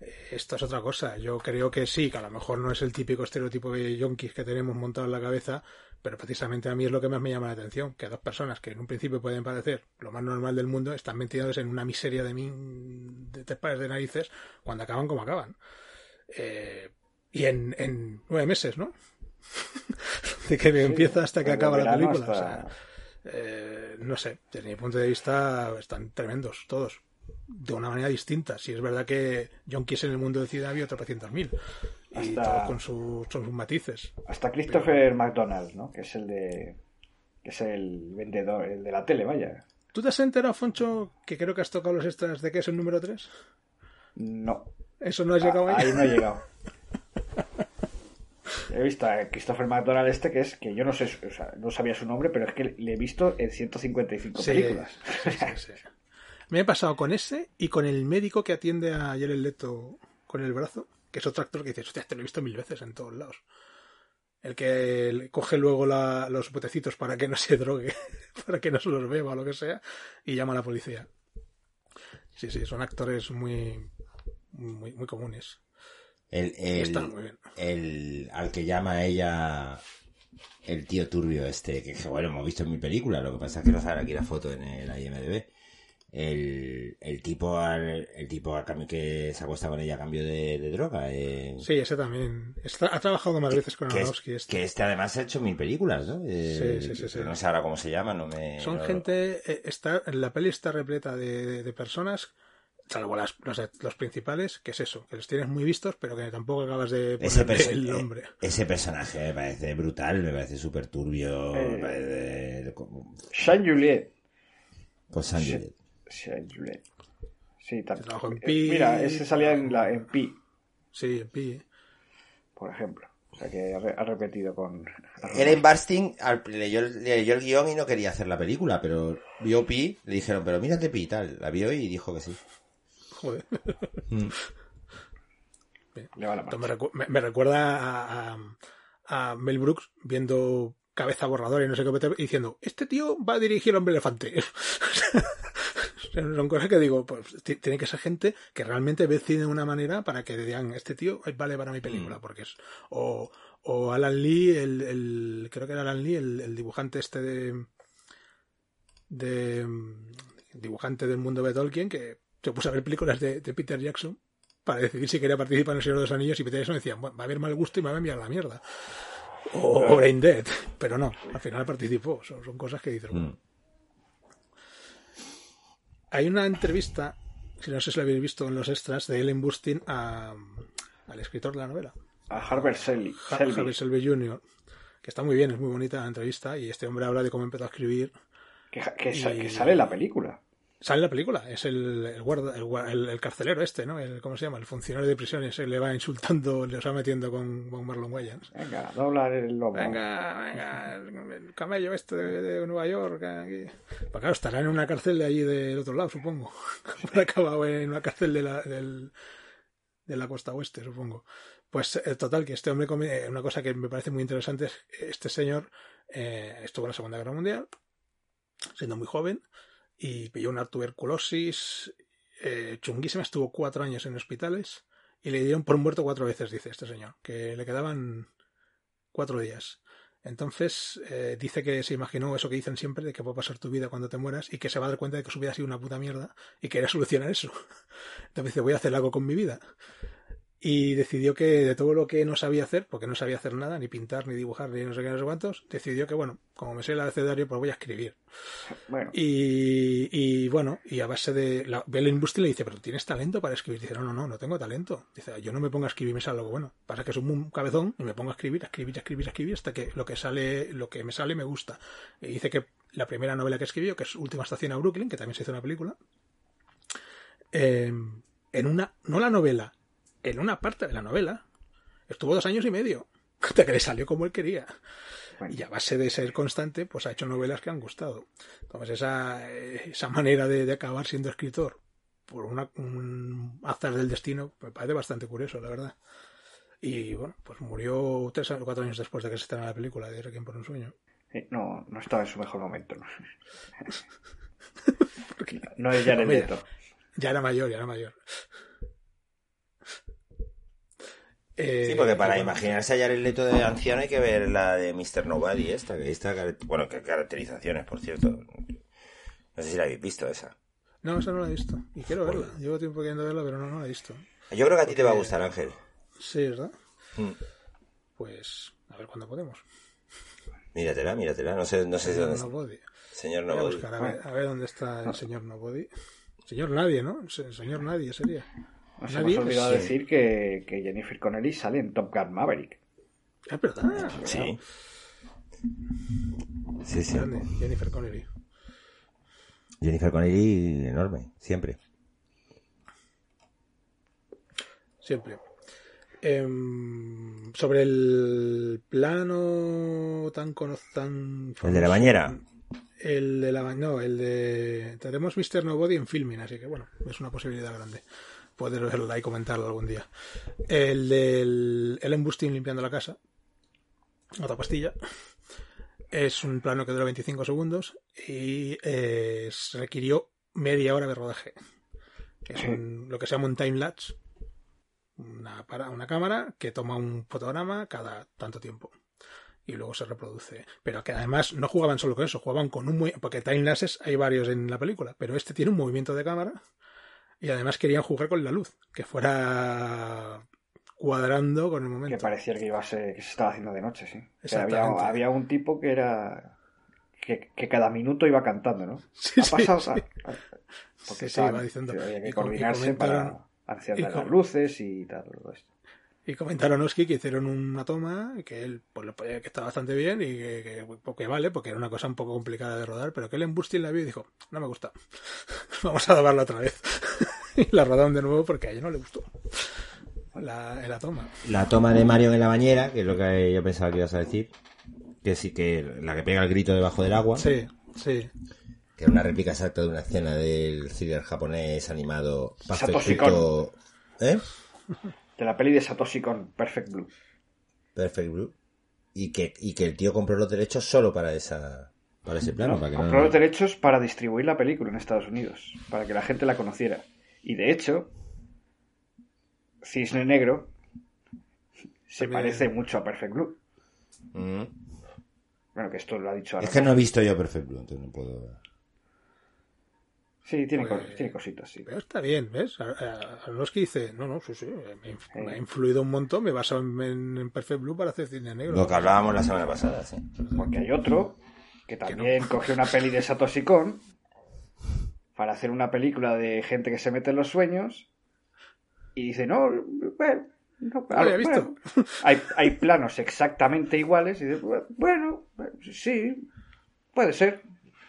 Eh, Esto es otra cosa. Yo creo que sí, que a lo mejor no es el típico estereotipo de yonkis que tenemos montado en la cabeza, Pero precisamente a mí es lo que más me llama la atención, que dos personas que en un principio pueden parecer lo más normal del mundo están metidos en una miseria de, min... de pares de narices cuando acaban como acaban. Eh, y en, en, nueve meses, ¿no? De que empieza hasta que acaba la película. O sea, eh, no sé, desde mi punto de vista están tremendos todos de una manera distinta. Si es verdad que John Kiss en el mundo de Ciudad había otros mil. Y todos con, sus matices. Hasta Christopher McDonald, ¿no? Que es el de. que es el vendedor, el de la tele, vaya. ¿Tú te has enterado, Foncho, que creo que has tocado los extras de que es el número 3? No. ¿Eso no has llegado ahí? Ahí no he llegado. He visto a Christopher McDonald este que es que yo no sé, o sea, no sabía su nombre, pero es que le he visto en 155 películas. Sí, sí, me he pasado con ese y con el médico que atiende a Jared Leto con el brazo, que es otro actor que dice, hostia, te lo he visto mil veces en todos lados. El que coge luego los botecitos para que no se drogue, para que no se los beba o lo que sea, y llama a la policía. Sí, sí, son actores muy, muy, muy comunes. El, el, el, al que llama a ella el tío turbio este, que bueno, hemos visto en mi película, lo que pasa es que no sale aquí la foto en el IMDB el, el tipo al, el tipo al cambio que se acuesta con ella a cambio de, droga. Eh. Sí, ese también. ha trabajado más veces con Aronofsky. Este. Que este además ha hecho mil películas, ¿no? Eh, sí, sí, sí, No sé ahora cómo se llama, no me... Son gente... Eh, está, la peli está repleta de, de personas salvo las, los, principales, que es eso, que los tienes muy vistos, pero que tampoco acabas de poner el nombre. Ese personaje me parece brutal, me parece súper turbio. Eh, Jean Juliet. Pues Jean Juliet. Sí, también. Eh, mira, ese salía en, la, en Pi. Sí, en Pi. Por ejemplo. O sea que ha repetido con. Ellen Basting leyó, leyó, el guion y no quería hacer la película, pero vio Pi, le dijeron, pero mírate Pi y tal. La vio y dijo que sí. Joder. Mm. Me, me, recuerda a, a, Mel Brooks viendo cabeza borradora y no sé qué diciendo, este tío va a dirigir Hombre Elefante. Son cosas que digo, pues tiene que ser gente que realmente ve cine de una manera para que digan, este tío vale para mi película, mm. porque es. O, o Alan Lee, el, el, creo que era Alan Lee, el, dibujante este de. de. dibujante del mundo de Tolkien, que se puso a ver películas de, Peter Jackson para decidir si quería participar en El Señor de los Anillos y Peter Jackson decía, bueno, va a haber mal gusto y me va a enviar la mierda. O, Brain Dead. Pero no, al final participó. Son, son cosas que dices, bueno. Mm. Hay una entrevista, si no sé si la habéis visto en los extras, de Ellen Bustin a, al escritor de la novela. A Harvard Selby. Harvard Selby Jr., que está muy bien, es muy bonita la entrevista, y este hombre habla de cómo empezó a escribir. Que, que, sale la película. Sale la película, es el, el guarda, el, el, carcelero este, ¿no? El, ¿Cómo se llama? El funcionario de prisiones, se le va insultando, le va metiendo con, con Marlon Wayans. Venga, dobla el lobo. Venga, venga, el, camello este de, Nueva York. Aquí. Pues claro, estará en una cárcel de allí del otro lado, supongo. ha acabado en una cárcel de la, del, de la costa oeste, supongo. Pues eh, total, que este hombre come, una cosa que me parece muy interesante es este señor eh, estuvo en la Segunda Guerra Mundial, siendo muy joven, y pilló una tuberculosis eh, chunguísima, estuvo cuatro años en hospitales y le dieron por muerto cuatro veces, dice este señor, que le quedaban cuatro días. Entonces eh, dice que se imaginó eso que dicen siempre de que puede pasar tu vida cuando te mueras y que se va a dar cuenta de que su vida ha sido una puta mierda y quería solucionar eso. Entonces dice, voy a hacer algo con mi vida y decidió que de todo lo que no sabía hacer, porque no sabía hacer nada, ni pintar, ni dibujar, ni no sé qué, no sé cuántos, decidió que, bueno, como me sé el abecedario, pues voy a escribir. Bueno. Y, y bueno, y a base de... La, Belen le dice, pero ¿tienes talento para escribir? Dice, no, no, no, no tengo talento. Dice, yo no me pongo a escribir, me sale algo bueno. Pasa que soy un cabezón y me pongo a escribir, a escribir, a escribir, a escribir, hasta que lo que sale, lo que me sale me gusta. Y dice que la primera novela que escribió, que es Última Estación a Brooklyn, que también se hizo una película, eh, en una, no la novela, en una parte de la novela. Estuvo dos años y medio. Hasta que le salió como él quería. Y a base de ser constante, pues ha hecho novelas que han gustado. Entonces, esa, esa manera de, acabar siendo escritor por una, un azar del destino me parece bastante curioso, la verdad. Y bueno, pues murió tres o cuatro años después de que se estrenara la película de Requiem por un sueño. no, no estaba en su mejor momento. No, no es ya Ya era mayor, ya era mayor. Eh, Sí, porque para bueno, imaginarse a Jared Leto de anciano hay que ver la de Mr. Nobody esta, que esta, bueno, que caracterizaciones, por cierto. No sé si la habéis visto esa. No, esa no la he visto. Y quiero verla. Llevo tiempo queriendo verla, pero no, no la he visto. Yo creo que a ti te va a gustar, Ángel. Sí, ¿verdad? Mm. Pues a ver cuándo podemos. Míratela, míratela. No sé, no sé dónde está. Nobody. Señor Voy a Nobody. buscar a ver, a ver dónde está el señor Nobody. Señor Nadie, ¿no? Se- Señor Nadie sería. Nos hemos olvidado sí. decir que, que Jennifer Connelly sale en Top Gun Maverick. Es verdad. Sí. Sí, sí. Grande, Jennifer Connelly. Jennifer Connelly, enorme, siempre. Siempre. Em, sobre el plano tan cono- tan El de la bañera. El de la ba- no, el de tenemos Mr. Nobody en filming, así que bueno, es una posibilidad grande poder verla y comentarlo algún día. El del Ellen Bustin limpiando la casa, otra pastilla. Es un plano que dura 25 segundos y eh, requirió media hora de rodaje. Es un- lo que se llama un time lapse, una, para, una cámara que toma un fotograma cada tanto tiempo y luego se reproduce. Pero que además no jugaban solo con eso, jugaban con un muy... porque timelapses hay varios en la película, pero este tiene un movimiento de cámara y además querían jugar con la luz, que fuera cuadrando con el Que momento. parecía que iba a ser, que se estaba haciendo de noche, sí. Había, había un tipo que era que, que cada minuto iba cantando, ¿no? Sí, ha pasado, sí. ah, Sí, sí, estaban- va diciendo. había que Y com- y coordinarse para encender las luces y tal. todo esto. Y comentaron Oski que hicieron una toma que él pues, que está bastante bien y que, que- porque vale, porque era una cosa un poco complicada de rodar, pero que él en Bustin la vio y dijo, no me gusta, vamos a grabarla otra vez. Y la rodaron de nuevo porque a ella no le gustó la, la toma. La toma de Mario en la bañera, que es lo que yo pensaba que ibas a decir. Que sí que la que pega el grito debajo del agua. Sí, sí. Que era una réplica exacta de una escena del thriller japonés animado Satoshi Perfecto. ¿Eh? De la peli de Satoshi con Perfect Blue. Perfect Blue. Y que, y que el tío compró los derechos solo para esa para ese plano. No, para que compró no... los derechos para distribuir la película en Estados Unidos, para que la gente la conociera. Y de hecho, Cisne Negro se También- parece mucho a Perfect Blue. Mm. Bueno, que esto lo ha dicho Es que no he visto yo Perfect Blue, entonces no puedo... Sí, tiene, Pues- cos- tiene cositas, sí. Pero está bien, ¿ves? A- a- Aronofsky dice, no, no, sí, sí, me, ha inf- me ha influido un montón, me he basado en, en- en Perfect Blue para hacer cine negro. Lo que hablábamos la semana pasada, sí. Porque hay otro que también cogió una peli de Satoshi Kon para hacer una película de gente que se mete en los sueños y dice, no, bueno, no, lo había bueno". Hay, hay planos exactamente iguales y dice, bueno, sí, puede ser.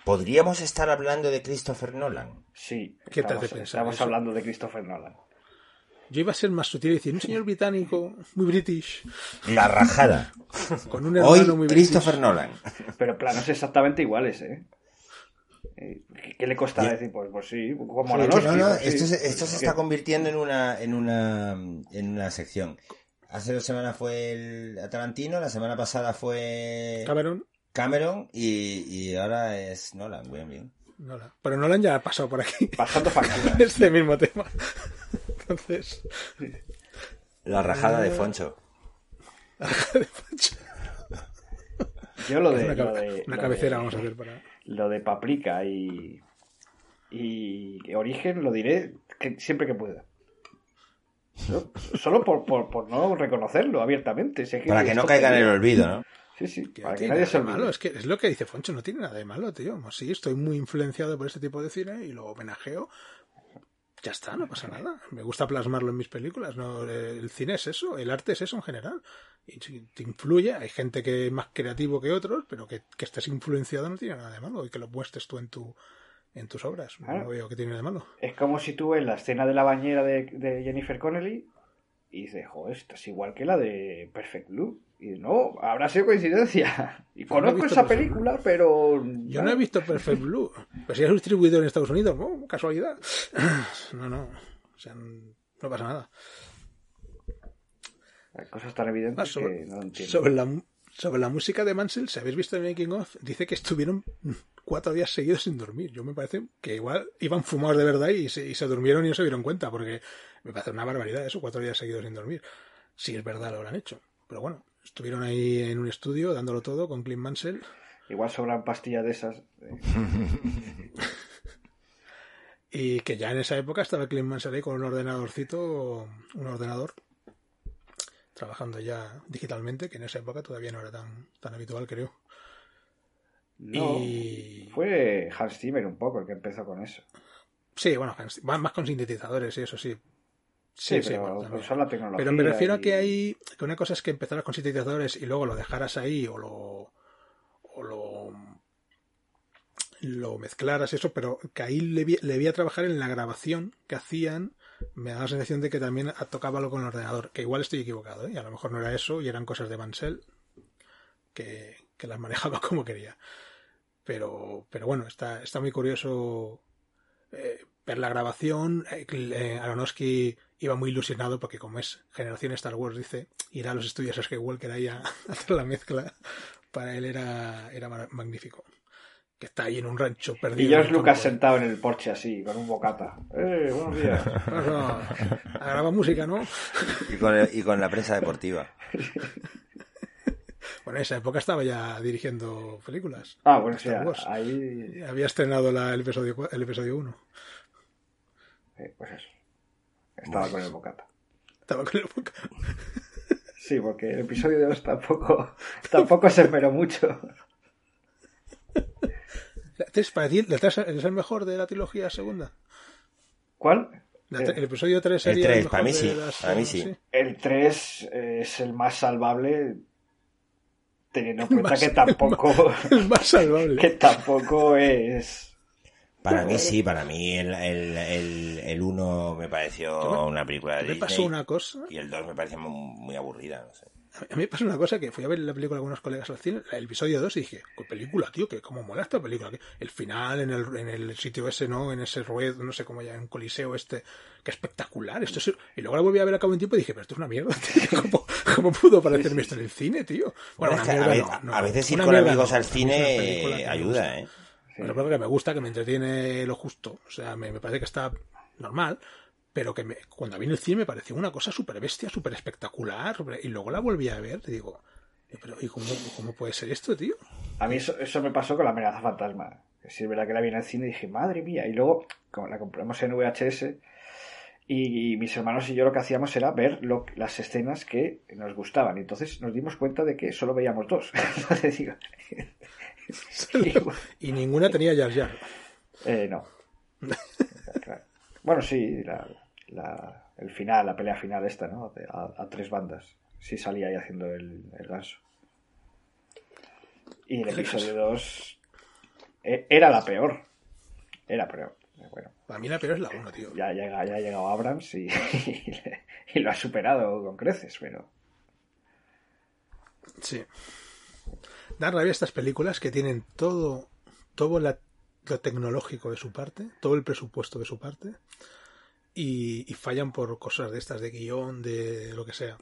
¿Podríamos estar hablando de Christopher Nolan? Sí, ¿Qué estamos, pensar estamos eso? hablando de Christopher Nolan. Yo iba a ser más sutil y decir, un señor británico, muy british, La rajada. con un Hoy hermano muy Christopher british. Nolan. Pero planos exactamente iguales, ¿eh? Eh, ¿Qué, le costará decir? Pues, pues sí, como Sí, No, no, pues sí. esto se, esto está convirtiendo en una, en una, en una sección. Hace dos semanas fue el a Tarantino, la semana pasada fue Cameron, Cameron y, y ahora es Nolan, bien, bien. Nolan. Pero Nolan ya ha pasado por aquí. Pasando facturas. este mismo tema. Entonces, La rajada de Foncho. Yo lo de, una, lo cabe- de- una lo cabecera de- vamos a hacer para... Lo de Paprika y, y Origen lo diré que, siempre que pueda. Solo, solo por, por, por no reconocerlo abiertamente. Si es Para que no caiga en el olvido, ¿no? Sí, sí, Que para no que nadie se de olvide. malo, es que es lo que dice Foncho, no tiene nada de malo, tío. Sí, estoy muy influenciado por este tipo de cine y lo homenajeo. Ya está, no pasa nada. Me gusta plasmarlo en mis películas. No, el cine es eso, el arte es eso en general. Y te influye, hay gente que es más creativo que otros, pero que, que estés influenciado no tiene nada de malo y que lo muestres tú en tu en tus obras. Claro. No veo que tiene de malo. Es como si tú ves la escena de la bañera de, de Jennifer Connelly y dices, joder, esto es igual que la de Perfect Blue. Y no, habrá sido coincidencia. Y no conozco esa Perfect película, pero... Yo no he visto Perfect Blue. Pero si es distribuidor en Estados Unidos, oh, casualidad. No, no. O sea, no pasa nada. Hay cosas tan evidentes Ah, sobre, que no entiendo. sobre la, sobre la música de Mansell, si habéis visto el Making of, dice que estuvieron cuatro días seguidos sin dormir. Yo me parece que igual iban fumados de verdad y se, y se durmieron y no se dieron cuenta, porque me parece una barbaridad eso, cuatro días seguidos sin dormir. si es verdad lo habrán hecho. Pero bueno, estuvieron ahí en un estudio dándolo todo con Clint Mansell. Igual sobran pastillas de esas. eh. Y que ya en esa época estaba Clint Mansell ahí con un ordenadorcito, un ordenador, trabajando ya digitalmente, que en esa época todavía no era tan, tan habitual, creo. No, Y- Fue Hans Zimmer un poco el que empezó con eso. Sí, bueno, más más con sintetizadores y eso sí. Sí, sí, pero bueno, también. usar la tecnología. Pero me refiero a que hay. que una cosa es que empezaras con sintetizadores y luego lo dejaras ahí o lo. o lo. lo mezclaras eso, pero que ahí le vi, le vi a trabajar en la grabación que hacían. Me da la sensación de que también tocaba algo con el ordenador. Que igual estoy equivocado, ¿eh? Y a lo mejor no era eso y eran cosas de Mansell que, que las manejaba como quería. Pero, pero bueno, está, está muy curioso eh, ver la grabación. Eh, eh, Aronofsky iba muy ilusionado porque como es generación Star Wars, dice, ir a los estudios Skywalker ahí a, a hacer la mezcla. Para él era, era ma- magnífico. Que está ahí en un rancho perdido. Y George Lucas campo. sentado en el porche así, con un bocata. ¡Eh, buenos días! A, a grabar música, ¿no? Y con, el- y con la prensa deportiva. Bueno, en esa época estaba ya dirigiendo películas. Ah, bueno, sí, Star Wars. ahí... Había estrenado la- el episodio el episodio 1. eh, pues eso. Estaba con el bocata. Estaba con el boca- Sí, porque el episodio de 2 tampoco, tampoco se esmeró mucho. ¿La tres para ti, la tres es el mejor de la trilogía segunda? ¿Cuál? La Eh, tre- el episodio 3 sería el mejor para mí de sí, las- para mí sí. El 3 es el más salvable, teniendo en cuenta Más- que tampoco, El más salvable. que tampoco es... Para mí sí, para mí el, el, el, el uno me pareció una película de Me Disney pasó una cosa. y el 2 me pareció muy, muy aburrida, no sé. A mí me pasó una cosa que fui a ver la película con unos colegas al cine, el episodio 2, y dije, ¿qué película, tío? que cómo mola esta película? El final en el, en el sitio ese, ¿no? En ese ruedo, no sé cómo ya, en un coliseo este, qué espectacular. Esto es... Y luego la volví a ver a cabo un tiempo y dije, pero esto es una mierda, tío. ¿Cómo, cómo pudo parecerme esto en el cine, tío? Bueno, una a, mierda ve- no, no. a veces ir con amigos no. al cine película que Pero creo que me gusta, que me entretiene lo justo. O sea, me, me parece que está normal. Pero que me, cuando vi en el cine me pareció una cosa súper bestia, súper espectacular. Y luego la volví a ver y digo, "Eh, pero ¿y cómo, cómo puede ser esto, tío? A mí eso, eso me pasó con la amenaza fantasma. Sí es verdad que la vi en el cine y dije, madre mía. Y luego, como la compramos en VHS, y, mis hermanos y yo lo que hacíamos era ver lo- las escenas que nos gustaban. Y entonces nos dimos cuenta de que solo veíamos dos. Entonces digo, y ninguna tenía Jar Jar. eh, no. Bueno, sí, la, la- el final, la pelea final esta, ¿no? A, a tres bandas. Sí salía ahí haciendo el, el ganso. Y el episodio 2 era la peor. Era peor. Bueno, Para mí la peor es la 1, tío. ya, llega, ya ha llegado Abrams y, y lo ha superado con creces, pero... Sí. Da rabia estas películas que tienen todo, todo la- lo tecnológico de su parte, todo el presupuesto de su parte, y, y fallan por cosas de estas, de guion, de lo que sea.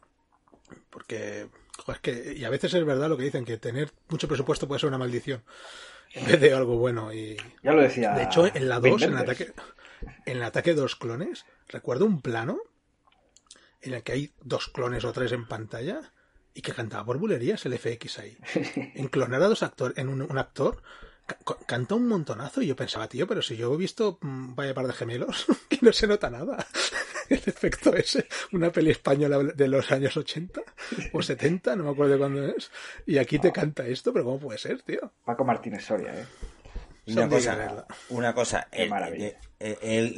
Porque, joder, es que, y a veces es verdad lo que dicen, que tener mucho presupuesto puede ser una maldición, en vez de algo bueno. Y, Ya lo decía... de hecho, en la Wim 2, en el ataque, en el ataque de los clones, recuerdo un plano en el que hay dos clones o tres en pantalla y que cantaba por bulerías el FX ahí. En clonar a dos actores, en un, un actor, ca- ca- canta un montonazo y yo pensaba, tío, pero si yo he visto mm, vaya par de gemelos, que no se nota nada. El efecto ese, una peli española de los años 80 o 70, no me acuerdo de cuándo es, y aquí te canta esto, pero ¿cómo puede ser, tío? Paco Martínez Soria, ¿eh? Una cosa, una cosa, el-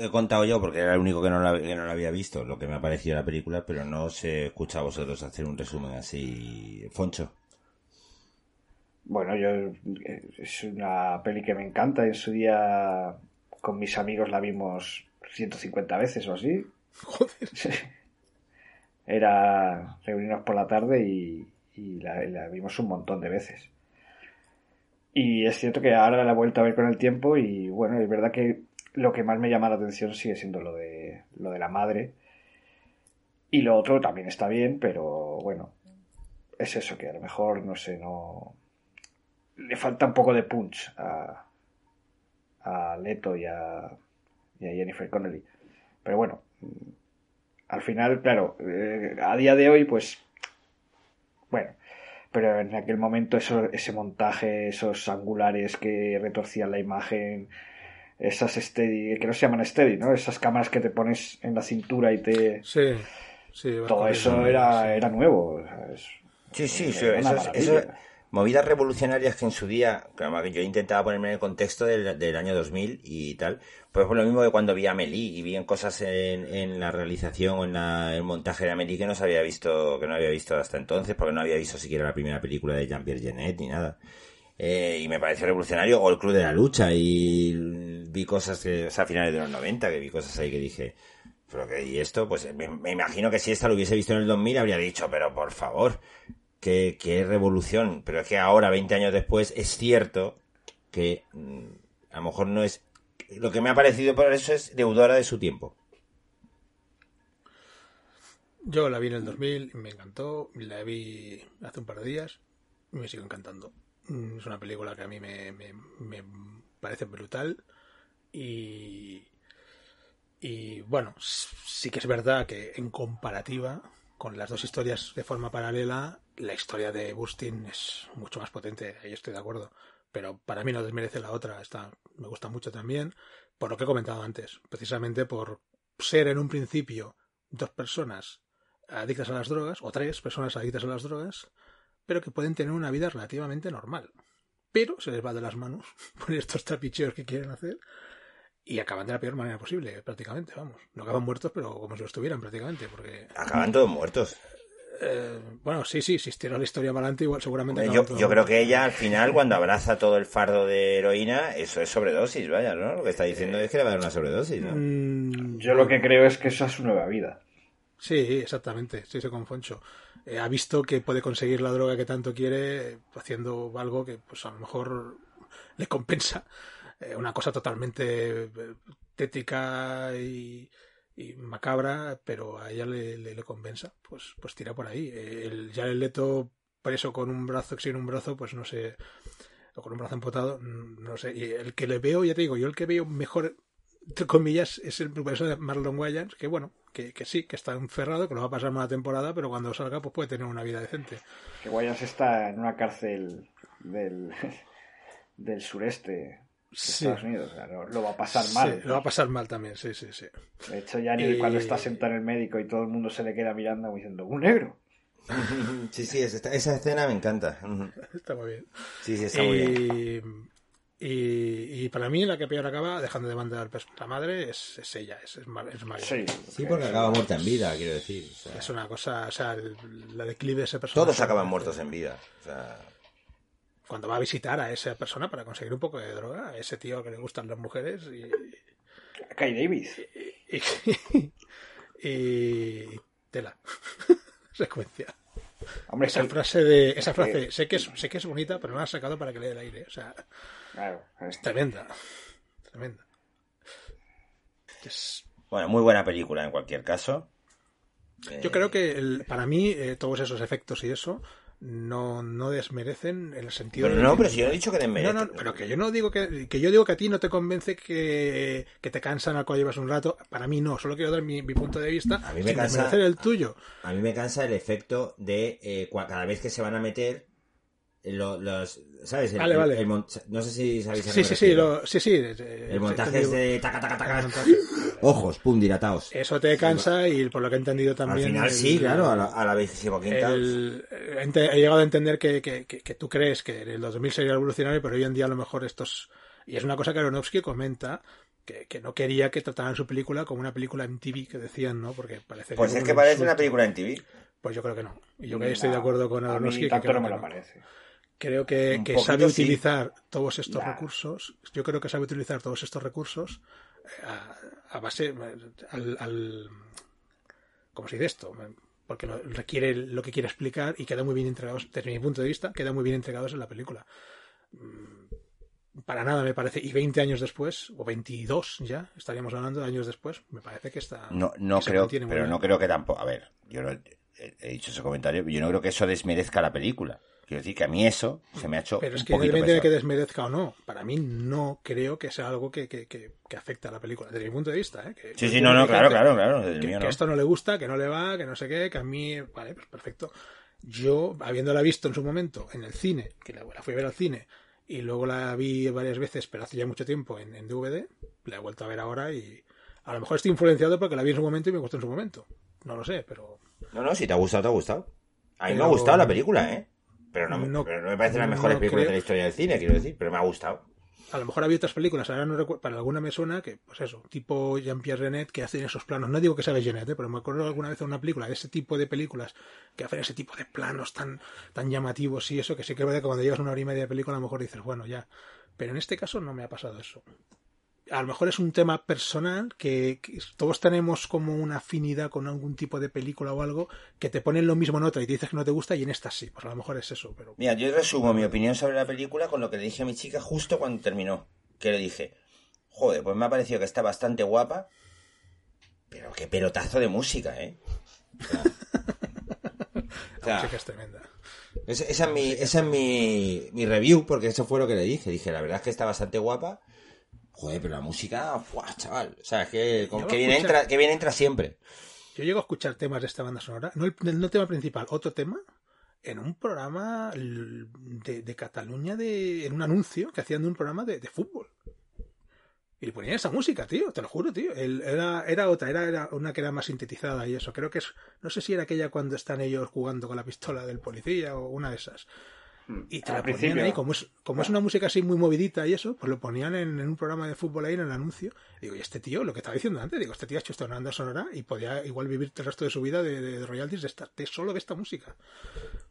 he contado yo porque era el único que no, la, que no la había visto, lo que me ha parecido la película, pero no os he escuchado a vosotros hacer un resumen así, Foncho. Bueno, yo eh, es una peli que me encanta. En su día con mis amigos la vimos 150 veces o así. Joder. Era reunirnos por la tarde y, y la, la vimos un montón de veces. Y es cierto que ahora la he vuelto a ver con el tiempo y bueno, es verdad que lo que más me llama la atención sigue siendo lo de, lo de la madre. Y lo otro también está bien, pero bueno, es eso que a lo mejor, no sé, no... Le falta un poco de punch a, a Leto y a, y a Jennifer Connelly. Pero bueno, al final, claro, eh, a día de hoy, pues, bueno, pero en aquel momento eso, ese montaje, esos angulares que retorcían la imagen, esas steady, que no se llaman steady, ¿no? Esas cámaras que te pones en la cintura y te... Sí, sí. Todo eso era, era nuevo. o sea, es- Sí, sí, sí, eso, eso- movidas revolucionarias que en su día, que yo intentaba ponerme en el contexto del, del año 2000 y tal, pues por lo mismo que cuando vi a Amélie y vi en cosas en, en la realización o en la- el montaje de Amélie que no había visto, que no había visto hasta entonces, porque no había visto siquiera la primera película de Jean-Pierre Genet ni nada. Eh, y me pareció revolucionario, o el Club de la Lucha, y vi cosas que, o sea, a finales de los 90, que vi cosas ahí que dije, pero que, y esto, pues me, me imagino que si esta lo hubiese visto en el 2000 habría dicho, pero por favor, qué revolución. Pero es que ahora, 20 años después, es cierto que mm, a lo mejor no es... Lo que me ha parecido por eso es deudora de su tiempo. Yo la vi en el 2000 y me encantó. La vi hace un par de días y me sigue encantando. Mm, Es una película que a mí me, me- me parece brutal y, y bueno, sí que es verdad que en comparativa con las dos historias de forma paralela, la historia de Bustin es mucho más potente, ahí estoy de acuerdo. Pero para mí no desmerece la otra, está, me gusta mucho también, por lo que he comentado antes, precisamente por ser en un principio dos personas adictas a las drogas, o tres personas adictas a las drogas, pero que pueden tener una vida relativamente normal. Pero se les va de las manos por estos trapicheos que quieren hacer y acaban de la peor manera posible, prácticamente, vamos. No acaban muertos, pero como si lo estuvieran prácticamente, porque... Acaban todos muertos. eh, bueno, sí, sí, si estira la historia para adelante, igual seguramente... Yo, yo creo que ella al final, cuando abraza todo el fardo de heroína, eso es sobredosis, vaya, ¿no? Lo que está diciendo es que le va a dar una sobredosis, ¿no? Mm, Yo lo que creo es que esa es su nueva vida. Sí, exactamente, estoy sí, con Foncho. Eh, ha visto que puede conseguir la droga que tanto quiere haciendo algo que pues a lo mejor le compensa. Eh, una cosa totalmente eh, tétrica y, macabra, pero a ella le, le, le. Pues, pues tira por ahí. Eh, el, ya el leto preso con un brazo, sin un brazo, pues no sé, o con un brazo empotado, mm, no sé. Y el que le veo, ya te digo, yo el que veo mejor entre comillas, es el profesor de Marlon Wayans, que bueno, que, que sí, que está encerrado, que lo va a pasar una temporada, pero cuando salga pues puede tener una vida decente. Que Wayans está en una cárcel del, del sureste Sí. Estados Unidos. O sea, lo, lo va a pasar mal. Sí, lo va a pasar mal también, sí, sí, sí. De hecho, ya ni Y- cuando está sentado en el médico y todo el mundo se le queda mirando como diciendo, ¡un negro! Sí, sí, esa, esa escena me encanta. Está muy bien. Sí, sí, está muy bien. Y, y, y para mí la que peor acaba, dejando de mandar la madre, es, es ella, es, es, Mar- es Marion. Sí, Sí, porque acaba muerta en vida, quiero decir. o sea, Es una cosa, o sea, el- la declive de ese personaje. todos acaban muertos en vida. O sea, Cuando va a visitar a esa persona para conseguir un poco de droga, a ese tío que le gustan las mujeres y, Kai Davis. y, y tela. Secuencia. Hombre, esa frase de esa frase sé que es sé que es bonita pero no la has sacado para que le dé el aire o sea Claro, es tremenda tremenda. Es- bueno, muy buena película en cualquier caso. yo Eh, creo que el- para mí eh, todos esos efectos y eso no, no desmerecen en el sentido Pero de no, pero si yo no he dicho que desmerece. No, no, pero que yo no digo que, que yo digo que a ti no te convence que, que te cansan al cual llevas un rato. Para mí no, solo quiero dar mi, mi punto de vista. A mí me sin cansa- el tuyo. A mí me cansa el efecto de eh, cada vez que se van a meter lo- los, ¿sabes? El- Vale, el- vale. el mon- no sé si sabéis a Sí, sí, sí, lo- sí, sí. El montaje es de taca, taca, taca. el. Ojos, pum, dilatados. Eso te cansa y por lo que he entendido Al también. final el- sí, claro, a la, a la el- he llegado a entender que, que- que- que tú crees que en el 2000 sería revolucionario, pero hoy en día a lo mejor estos... Y es una cosa que Aronofsky comenta, que, que no quería que trataran su película como una película en TV, que decían, ¿no? Porque parece Pues es que parece insulto. una película en TV. Pues yo creo que no. Y yo que estoy de acuerdo con A Aronofsky. mí que tanto creo no me que lo no. parece. Creo que, Un que poquito sabe sí. utilizar todos estos Ya. recursos. Yo creo que sabe utilizar todos estos recursos eh, a, a base al, al ¿cómo se dice esto? Porque lo- requiere lo que quiere explicar y queda muy bien entregados, desde mi punto de vista, queda muy bien entregados en la película. Mm, Para nada me parece, y 20 años después, o 22 ya, estaríamos hablando de años después, me parece que está. No, no que creo, pero bien. no creo que tampoco. A ver, yo no he, he dicho ese comentario, yo no creo que eso desmerezca la película. Quiero decir que a mí eso se me ha hecho Pero es un que depende de que desmerezca o no. Para mí no creo que sea algo que, que, que, que afecte a la película, desde mi punto de vista. ¿eh? Que- Sí, sí, no, no, claro, claro, claro. Desde que, mío no. esto no le gusta, que no le va, que no sé qué, que a mí, vale, pues perfecto. Yo, habiéndola visto en su momento en el cine, que la, la fui a ver al cine, y luego la vi varias veces, pero hace ya mucho tiempo en, en DVD, la he vuelto a ver ahora y a lo mejor estoy influenciado porque la vi en su momento y me gustó en su momento. No lo sé, pero No, no, si te ha gustado, te ha gustado. A mí me ha gustado la película, ¿eh? Pero no, me- No- pero no me parece no mejores películas creo- de la historia del cine, quiero decir, pero me ha gustado. a lo mejor había otras películas, ahora no recuerdo, para alguna me suena que, pues eso, tipo Jean-Pierre Renet que hacen esos planos. No digo que sea de Genet, ¿eh? pero me acuerdo alguna vez de una película de ese tipo de películas que hacen ese tipo de planos tan, tan llamativos y eso, que sí que es verdad que cuando llevas una hora y media de película a lo mejor dices, bueno, ya. Pero en este caso no me ha pasado eso. A lo mejor es un tema personal que, que todos tenemos como una afinidad con algún tipo de película o algo que te ponen lo mismo en otra y te dices que no te gusta y en esta sí. Pues a lo mejor es eso, pero Mira, yo resumo mi opinión sobre la película con lo que le dije a mi chica justo cuando terminó. Que le dije, joder, pues me ha parecido que está bastante guapa, pero qué pelotazo de música, ¿eh? O sea, o sea, la música es tremenda. esa, esa es, mi, esa es mi, mi review, porque eso fue lo que le dije. Dije, la verdad es que está bastante guapa. Joder, pero la música, ¡fuah, chaval! O sea, es que, con, que, bien escuchar- entra, que bien entra siempre. Yo llego a escuchar temas de esta banda sonora, no el, no el tema principal, otro tema, en un programa de, de Cataluña, de, en un anuncio que hacían de un programa de, de fútbol. Y le ponían esa música, tío, te lo juro, tío. El- era, era otra, era, era una que era más sintetizada y eso. Creo que es, no sé si era aquella cuando están ellos jugando con la pistola del policía o una de esas. Y te Al la ponían principio. ahí, como es, como es una música así muy movidita y eso, pues lo ponían en, en un programa de fútbol ahí en el anuncio. Digo, y este tío, lo que estaba diciendo antes, digo, este tío ha hecho esta banda sonora y podía igual vivir el resto de su vida de, de royalties de, esta, de solo de esta música.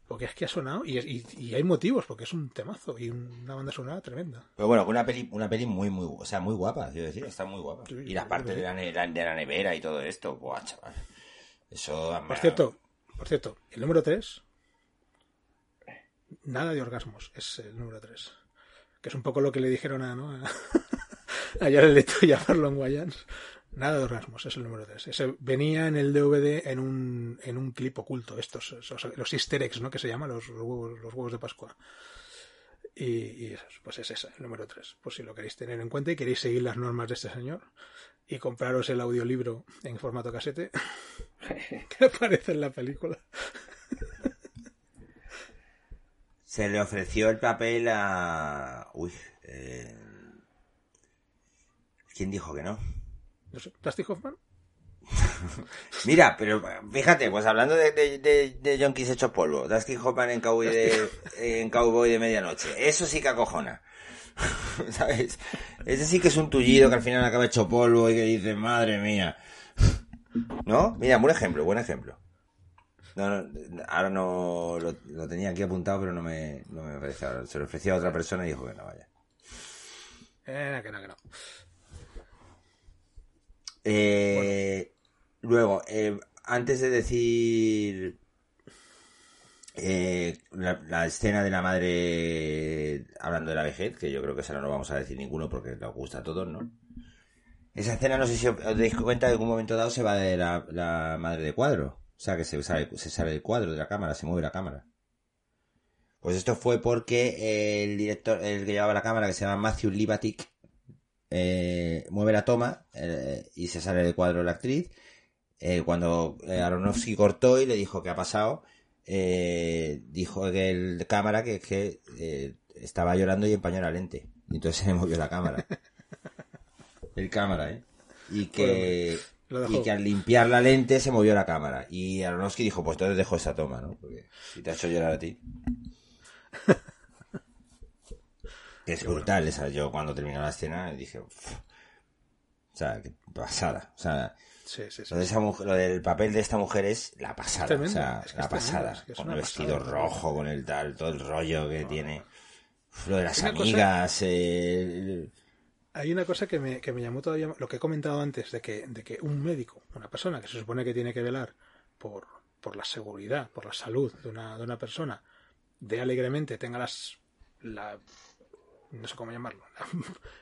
Porque es que ha sonado y, y, y hay motivos, porque es un temazo y una banda sonora tremenda. Pero bueno, una peli, una peli muy, muy, o sea, muy guapa, quiero decir, está muy guapa. Sí, y las partes sí. de la, ne- la- de la nevera y todo esto, buah, chaval. Eso, Por cierto, por cierto, el número 3, nada de orgasmos, es el número 3. Que es un poco lo que le dijeron a, ¿no? a, Jared Leto y a Marlon Wayans. Nada de orgasmos, es el número 3. Ese venía en el DVD en un, en un clip oculto, estos, esos- los easter eggs, ¿no? Que se llaman los, huevos, de Pascua. Y, y eso, pues es ese, el número 3. Por si lo queréis tener en cuenta y queréis seguir las normas de este señor y compraros el audiolibro en formato casete que aparece en la película. Se le ofreció el papel a... Uy, eh... ¿Quién dijo que no? No sé, ¿Dustin Hoffman? Mira, pero fíjate, pues hablando de, de, de, de yonkis hechos polvo, Dustin Hoffman en Cowboy de, en Cowboy de Medianoche, eso sí que acojona. ¿Sabes? Ese sí que es un tullido que al final acaba hecho polvo y que dice, madre mía. ¿No? Mira, buen ejemplo, buen ejemplo. No, no, ahora no lo, lo tenía aquí apuntado, pero no me, no me parece ahora. Se lo ofreció a otra persona y dijo que no vaya. Eh, que no, que no. Eh, Luego, eh, antes de decir eh, la, la escena de la madre hablando de la vejez, que yo creo que esa no lo vamos a decir ninguno porque nos gusta a todos, ¿no? Esa escena, no sé si os dais cuenta, en algún momento dado se va de la, la madre de cuadro. O sea, que se sale, se sale del cuadro de la cámara, se mueve la cámara. Pues esto fue porque el director, el que llevaba la cámara, que se llama Matthew Libatic, eh, mueve la toma eh, y se sale del cuadro la actriz. Eh, cuando Aronofsky cortó y le dijo qué ha pasado, dijo que el cámara que, que estaba llorando y empañó la lente. Y entonces se movió la cámara. el cámara, ¿eh? Y que. Y que al limpiar la lente se movió la cámara. Y Aronofsky dijo, pues entonces dejo esa toma, ¿no? Porque si te ha hecho llorar a ti. Es brutal esa. Yo cuando terminó la escena dije, "Uf". o sea, qué pasada. O sea, Sí, sí, sí. lo, de esa mujer- lo del papel de esta mujer es la pasada. Tremendo, o sea, es que la pasada. es que es con el vestido pasada. rojo, con el tal, todo el rollo que tiene. Lo de las Una cosa- amigas. Hay una cosa que me, llamó todavía, lo que he comentado antes, de que, un médico, una persona que se supone que tiene que velar por, la seguridad, por la salud de una, persona, de alegremente tenga las, la, no sé cómo llamarlo,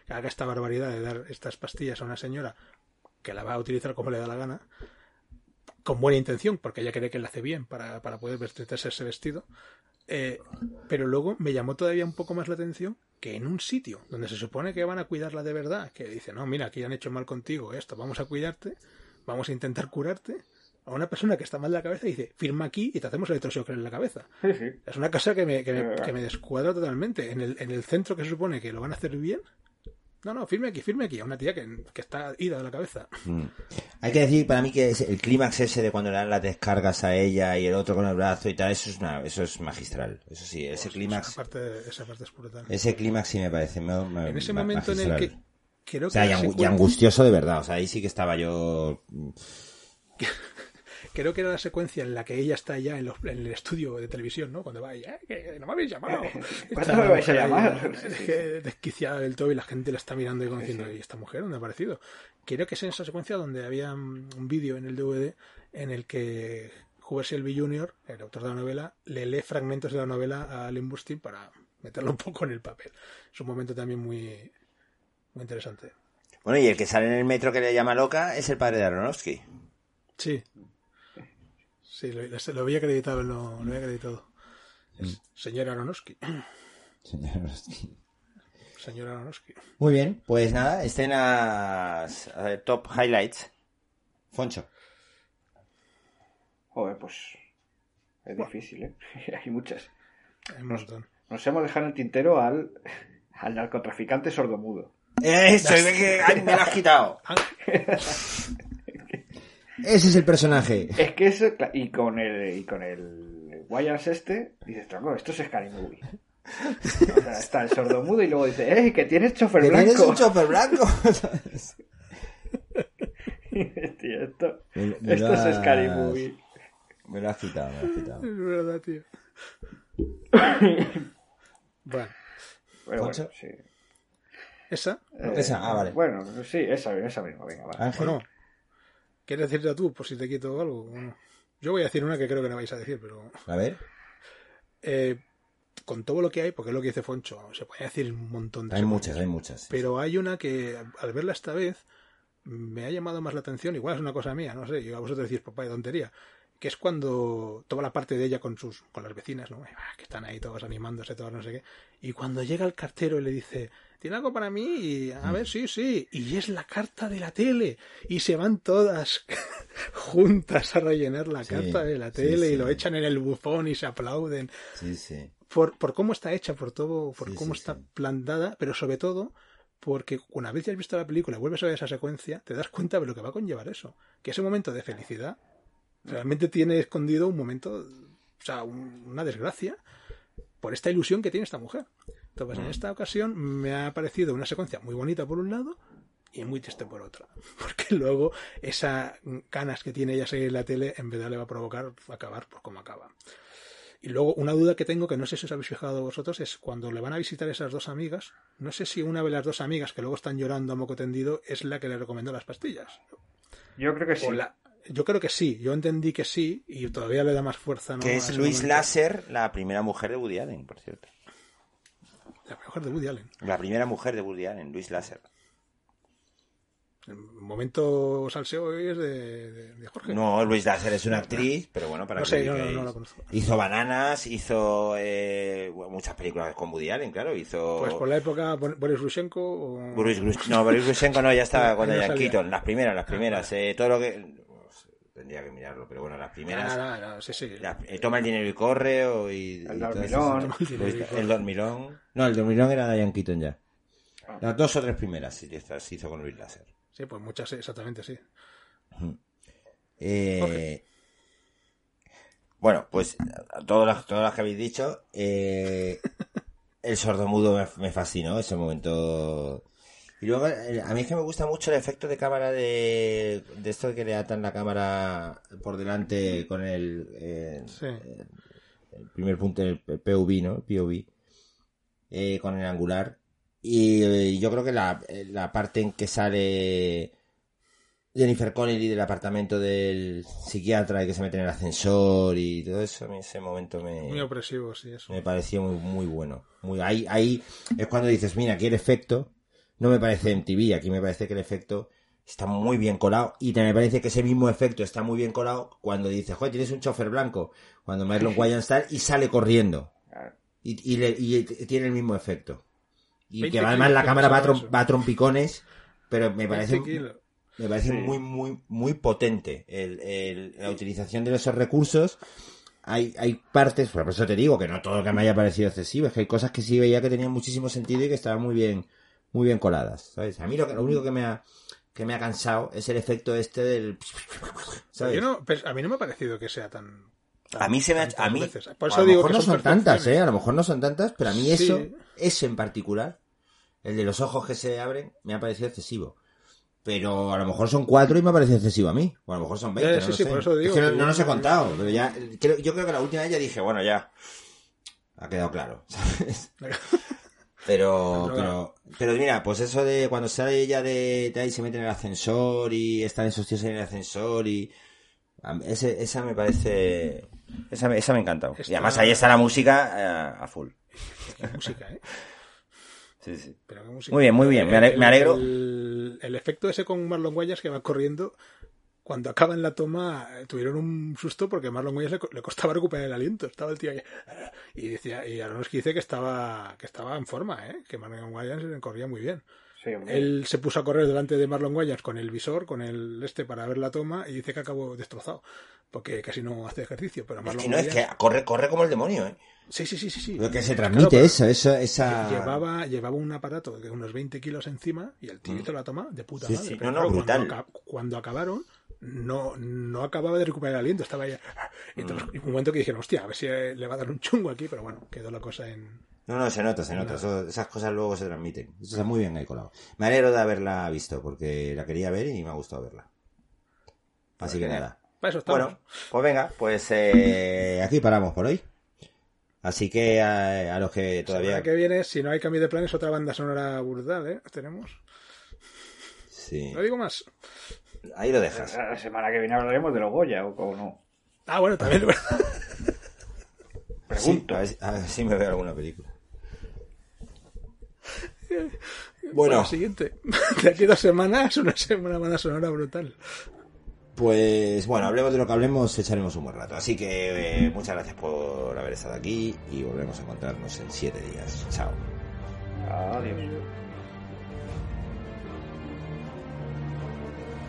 la- haga esta barbaridad de dar estas pastillas a una señora que la va a utilizar como le da la gana, con buena intención, porque ella cree que le hace bien para, para poder vestirse ese vestido, Eh, pero luego me llamó todavía un poco más la atención que en un sitio donde se supone que van a cuidarla de verdad, que dice, no, mira, aquí han hecho mal contigo esto, vamos a cuidarte, vamos a intentar curarte, a una persona que está mal de la cabeza y dice, firma aquí y te hacemos electroshock en la cabeza. Sí, sí. Es una cosa que me, que me, que me descuadra totalmente. En el, en el centro que se supone que lo van a hacer bien. No, no, firme aquí, firme aquí. A una tía que, que está ida de la cabeza. Mm. Hay que decir para mí que es el clímax ese de cuando le dan las descargas a ella y el otro con el brazo y tal, eso es una, eso es magistral. Eso sí, ese Esa clímax, parte, esa parte es brutal. ese clímax sí me parece me- me- en ese momento en el que. Creo O sea, que y, angu- y secuencia- angustioso de verdad. O sea, ahí sí que estaba yo. Creo que era la secuencia en la que ella está ya en, los- en el estudio de televisión, ¿no? Cuando va y, "Eh, que no me habéis llamado. ¿Cuándo me vais a ahí, llamar? Es que desquiciada del todo y la gente la está mirando y como diciendo, ¿y esta mujer dónde ha aparecido? Creo que es en esa secuencia donde había un vídeo en el DVD en el que Hubert Shelby Jr., el autor de la novela, le lee fragmentos de la novela a Alan Burstyn para meterlo un poco en el papel. Es un momento también muy, muy interesante. Bueno, y el que sale en el metro que le llama loca es el padre de Aronofsky. Sí. Sí, lo, había acreditado, lo, lo había acreditado. Es señor Aronofsky. Señor Aronofsky. Señor Aronofsky. Muy bien, pues nada, escenas eh, top highlights. Foncho. Joder, pues. Es difícil, ¿eh? Hay muchas. Hay un montón. Nos hemos dejado en el tintero al, al narcotraficante sordomudo. Eso, es que ay, me lo has quitado. Ese es el personaje. Es que eso, y con el, y con el Wires este, dices, tronco, esto es Scary Movie. O sea, está el sordomudo y luego dice, ¡eh, que tienes chofer Que tienes blanco! un chofer blanco. Tío, esto, Me- me esto es Scary Movie. Me lo has quitado, me lo has quitado. es verdad, tío. Bueno, Pero bueno, ¿Poncho? sí. esa. Eh, Esa, ah, vale. Bueno, sí, esa, esa misma, venga, va. Ángel. Bueno, ¿quieres decirla tú por si te quito algo? Yo voy a decir una que creo que no vais a decir, pero A ver. eh, con todo lo que hay, porque es lo que dice Foncho, se puede decir un montón de Hay muchas, hay muchas. Pero hay una que, al verla esta vez, me ha llamado más la atención. Igual es una cosa mía, no sé. Y a vosotros decís, papá, de tontería. Que es cuando toda la parte de ella con sus con las vecinas, ¿no? Ah, Que están ahí todos animándose, todos no sé qué. Y cuando llega el cartero y le dice, ¿tiene algo para mí? Y, a ver, sí, sí. Y es la carta de la tele. Y se van todas juntas a rellenar la Sí, carta de la tele sí. y lo echan en el bufón y se aplauden Sí, sí. por, por cómo está hecha, por todo, por cómo está plantada, pero sobre todo porque una vez ya has visto la película y vuelves a ver esa secuencia, te das cuenta de lo que va a conllevar eso. Que ese momento de felicidad realmente tiene escondido un momento, o sea, un- una desgracia por esta ilusión que tiene esta mujer. Entonces, en esta ocasión me ha parecido una secuencia muy bonita por un lado y muy triste por otra. Porque luego esas ganas que tiene ella seguir en la tele en verdad le va a provocar acabar por como acaba. Y luego una duda que tengo, que no sé si os habéis fijado vosotros, es cuando le van a visitar esas dos amigas, no sé si una de las dos amigas que luego están llorando a moco tendido es la que le recomendó las pastillas. Yo creo que sí. La- Yo creo que sí, yo entendí que sí y todavía le da más fuerza. ¿no? Que es Luis momento. Lasser, la primera mujer de Woody Allen, por cierto. La mujer de Woody Allen. La primera mujer de Woody Allen, Luis Lasser. El momento salseo es de, de- de Jorge. No, Luis Lasser es una actriz, pero bueno, para No que sé, lo no, no, la conozco. Hizo Bananas, hizo eh, muchas películas con Woody Allen, claro. Hizo Pues por la época Boris Grushenko o... Boris Grus- No, Boris Grushenko no, ya estaba Diane salía. Keaton. Las primeras, las primeras. eh, todo lo que... Tendría que mirarlo, pero bueno, las primeras... Ah, no, no, sí, sí. La- eh, toma el dinero y corre o y, El y todo dormilón. el el dormilón no el dormilón era Diane Keaton ya Ah. las dos o tres primeras sí estas hizo con Luis Láser Sí, pues muchas, exactamente, sí. Eh, bueno pues todas las todas las que habéis dicho eh, el sordomudo me, me fascinó ese momento y luego eh, a mí es que me gusta mucho el efecto de cámara de, de esto de que le atan la cámara por delante con el eh, Sí. el primer punto, el POV, ¿no? POV, eh, con el angular. Y eh, yo creo que la, eh, la parte en que sale Jennifer Connelly del apartamento del psiquiatra y que se mete en el ascensor y todo eso, a mí ese momento Muy me, opresivo, sí, eso. me pareció muy, muy bueno. Muy, ahí, ahí es cuando dices, mira, aquí el efecto no me parece MTV, aquí me parece que el efecto está muy bien colado y te me parece que ese mismo efecto está muy bien colado cuando dices, joder, tienes un chofer blanco, cuando Marlon Wayans tal y sale corriendo. y, y le- y tiene el mismo efecto. Y 20 que además la cámara va a, trom- va a trompicones, pero me parece, 20 kilos. me parece Sí. muy, muy, muy potente el, el- la utilización de esos recursos. Hay, hay partes, por eso te digo que no todo lo que me haya parecido excesivo, es que hay cosas que sí veía que tenían muchísimo sentido y que estaban muy bien, muy bien coladas, ¿sabes? A mí lo, que, lo único que me ha, que me ha cansado es el efecto este del, ¿sabes? Yo no, pues, a mí no me ha parecido que sea tan. tan- A mí se me ha tantas a mí veces. Por a lo digo mejor que no son tantas, eh, a lo mejor no son tantas, pero a mí Sí. eso, eso en particular, el de los ojos que se abren, me ha parecido excesivo. Pero a lo mejor son cuatro y me ha parecido excesivo a mí. O a lo mejor son 20. Eh, no sí, lo sí, sé. por eso digo Es que no, no los he contado, pero ya, creo- yo creo que la última vez ya dije, bueno, ya. Ha quedado claro, ¿sabes? Pero, pero, pero mira, pues eso de cuando sale ella de, de ahí se mete en el ascensor y están esos tíos en el ascensor y ese, esa me parece, esa, esa me ha encantado. Y además ahí está la música eh, a full. Qué música, ¿eh? Sí, sí. Pero qué música. Muy bien, muy bien, me alegro. El, el efecto ese con Marlon Wayans que va corriendo, cuando acaba en la toma, eh, tuvieron un susto porque a Marlon Wayans le, co- le costaba recuperar el aliento. Estaba el tío ahí. Y decía, y Aronofsky dice que estaba, que estaba en forma, ¿eh? Que Marlon Wayans corría muy bien. Sí. Él se puso a correr delante de Marlon Wayans con el visor, con el este para ver la toma y dice que acabó destrozado. Porque casi no hace ejercicio. Pero Es Marlon que no, es que corre, corre como el demonio, ¿eh? Sí, sí, sí, sí. sí. Lo que se Claro, transmite pero- eso, eso, esa... Llevaba, llevaba un aparato de unos 20 kilos encima y el tío Mm. hizo la toma de puta Sí, madre. sí, Pero no, no, claro, brutal. Cuando acabaron, no, no acababa de recuperar el aliento, estaba ahí. Y entonces, Mm. y un momento que dijeron, hostia, a ver si eh, le va a dar un chungo aquí, pero bueno, quedó la cosa en. No, no, se nota, se nota. Eso- esas cosas luego se transmiten. Eso está muy bien ahí colado. Me alegro de haberla visto, porque la quería ver y me ha gustado verla. Así que nada. Para eso estamos. Bueno, pues venga, pues eh, aquí paramos por hoy. Así que a, a los que La todavía... semana que viene, si no hay cambio de planes, otra banda sonora brutal, ¿eh? Tenemos. Sí. No digo más. Ahí lo dejas. La semana que viene hablaremos de los Goya, o, o no. Ah, bueno, también. Sí, Pregunto. a, ver, si- a ver si me veo alguna película. Bueno, Bueno, siguiente. De aquí a dos semanas, una semana banda sonora brutal. pues bueno, hablemos de lo que hablemos, echaremos un buen rato. Así que eh, muchas gracias por haber estado aquí y volvemos a encontrarnos en siete días. Chao. Adiós.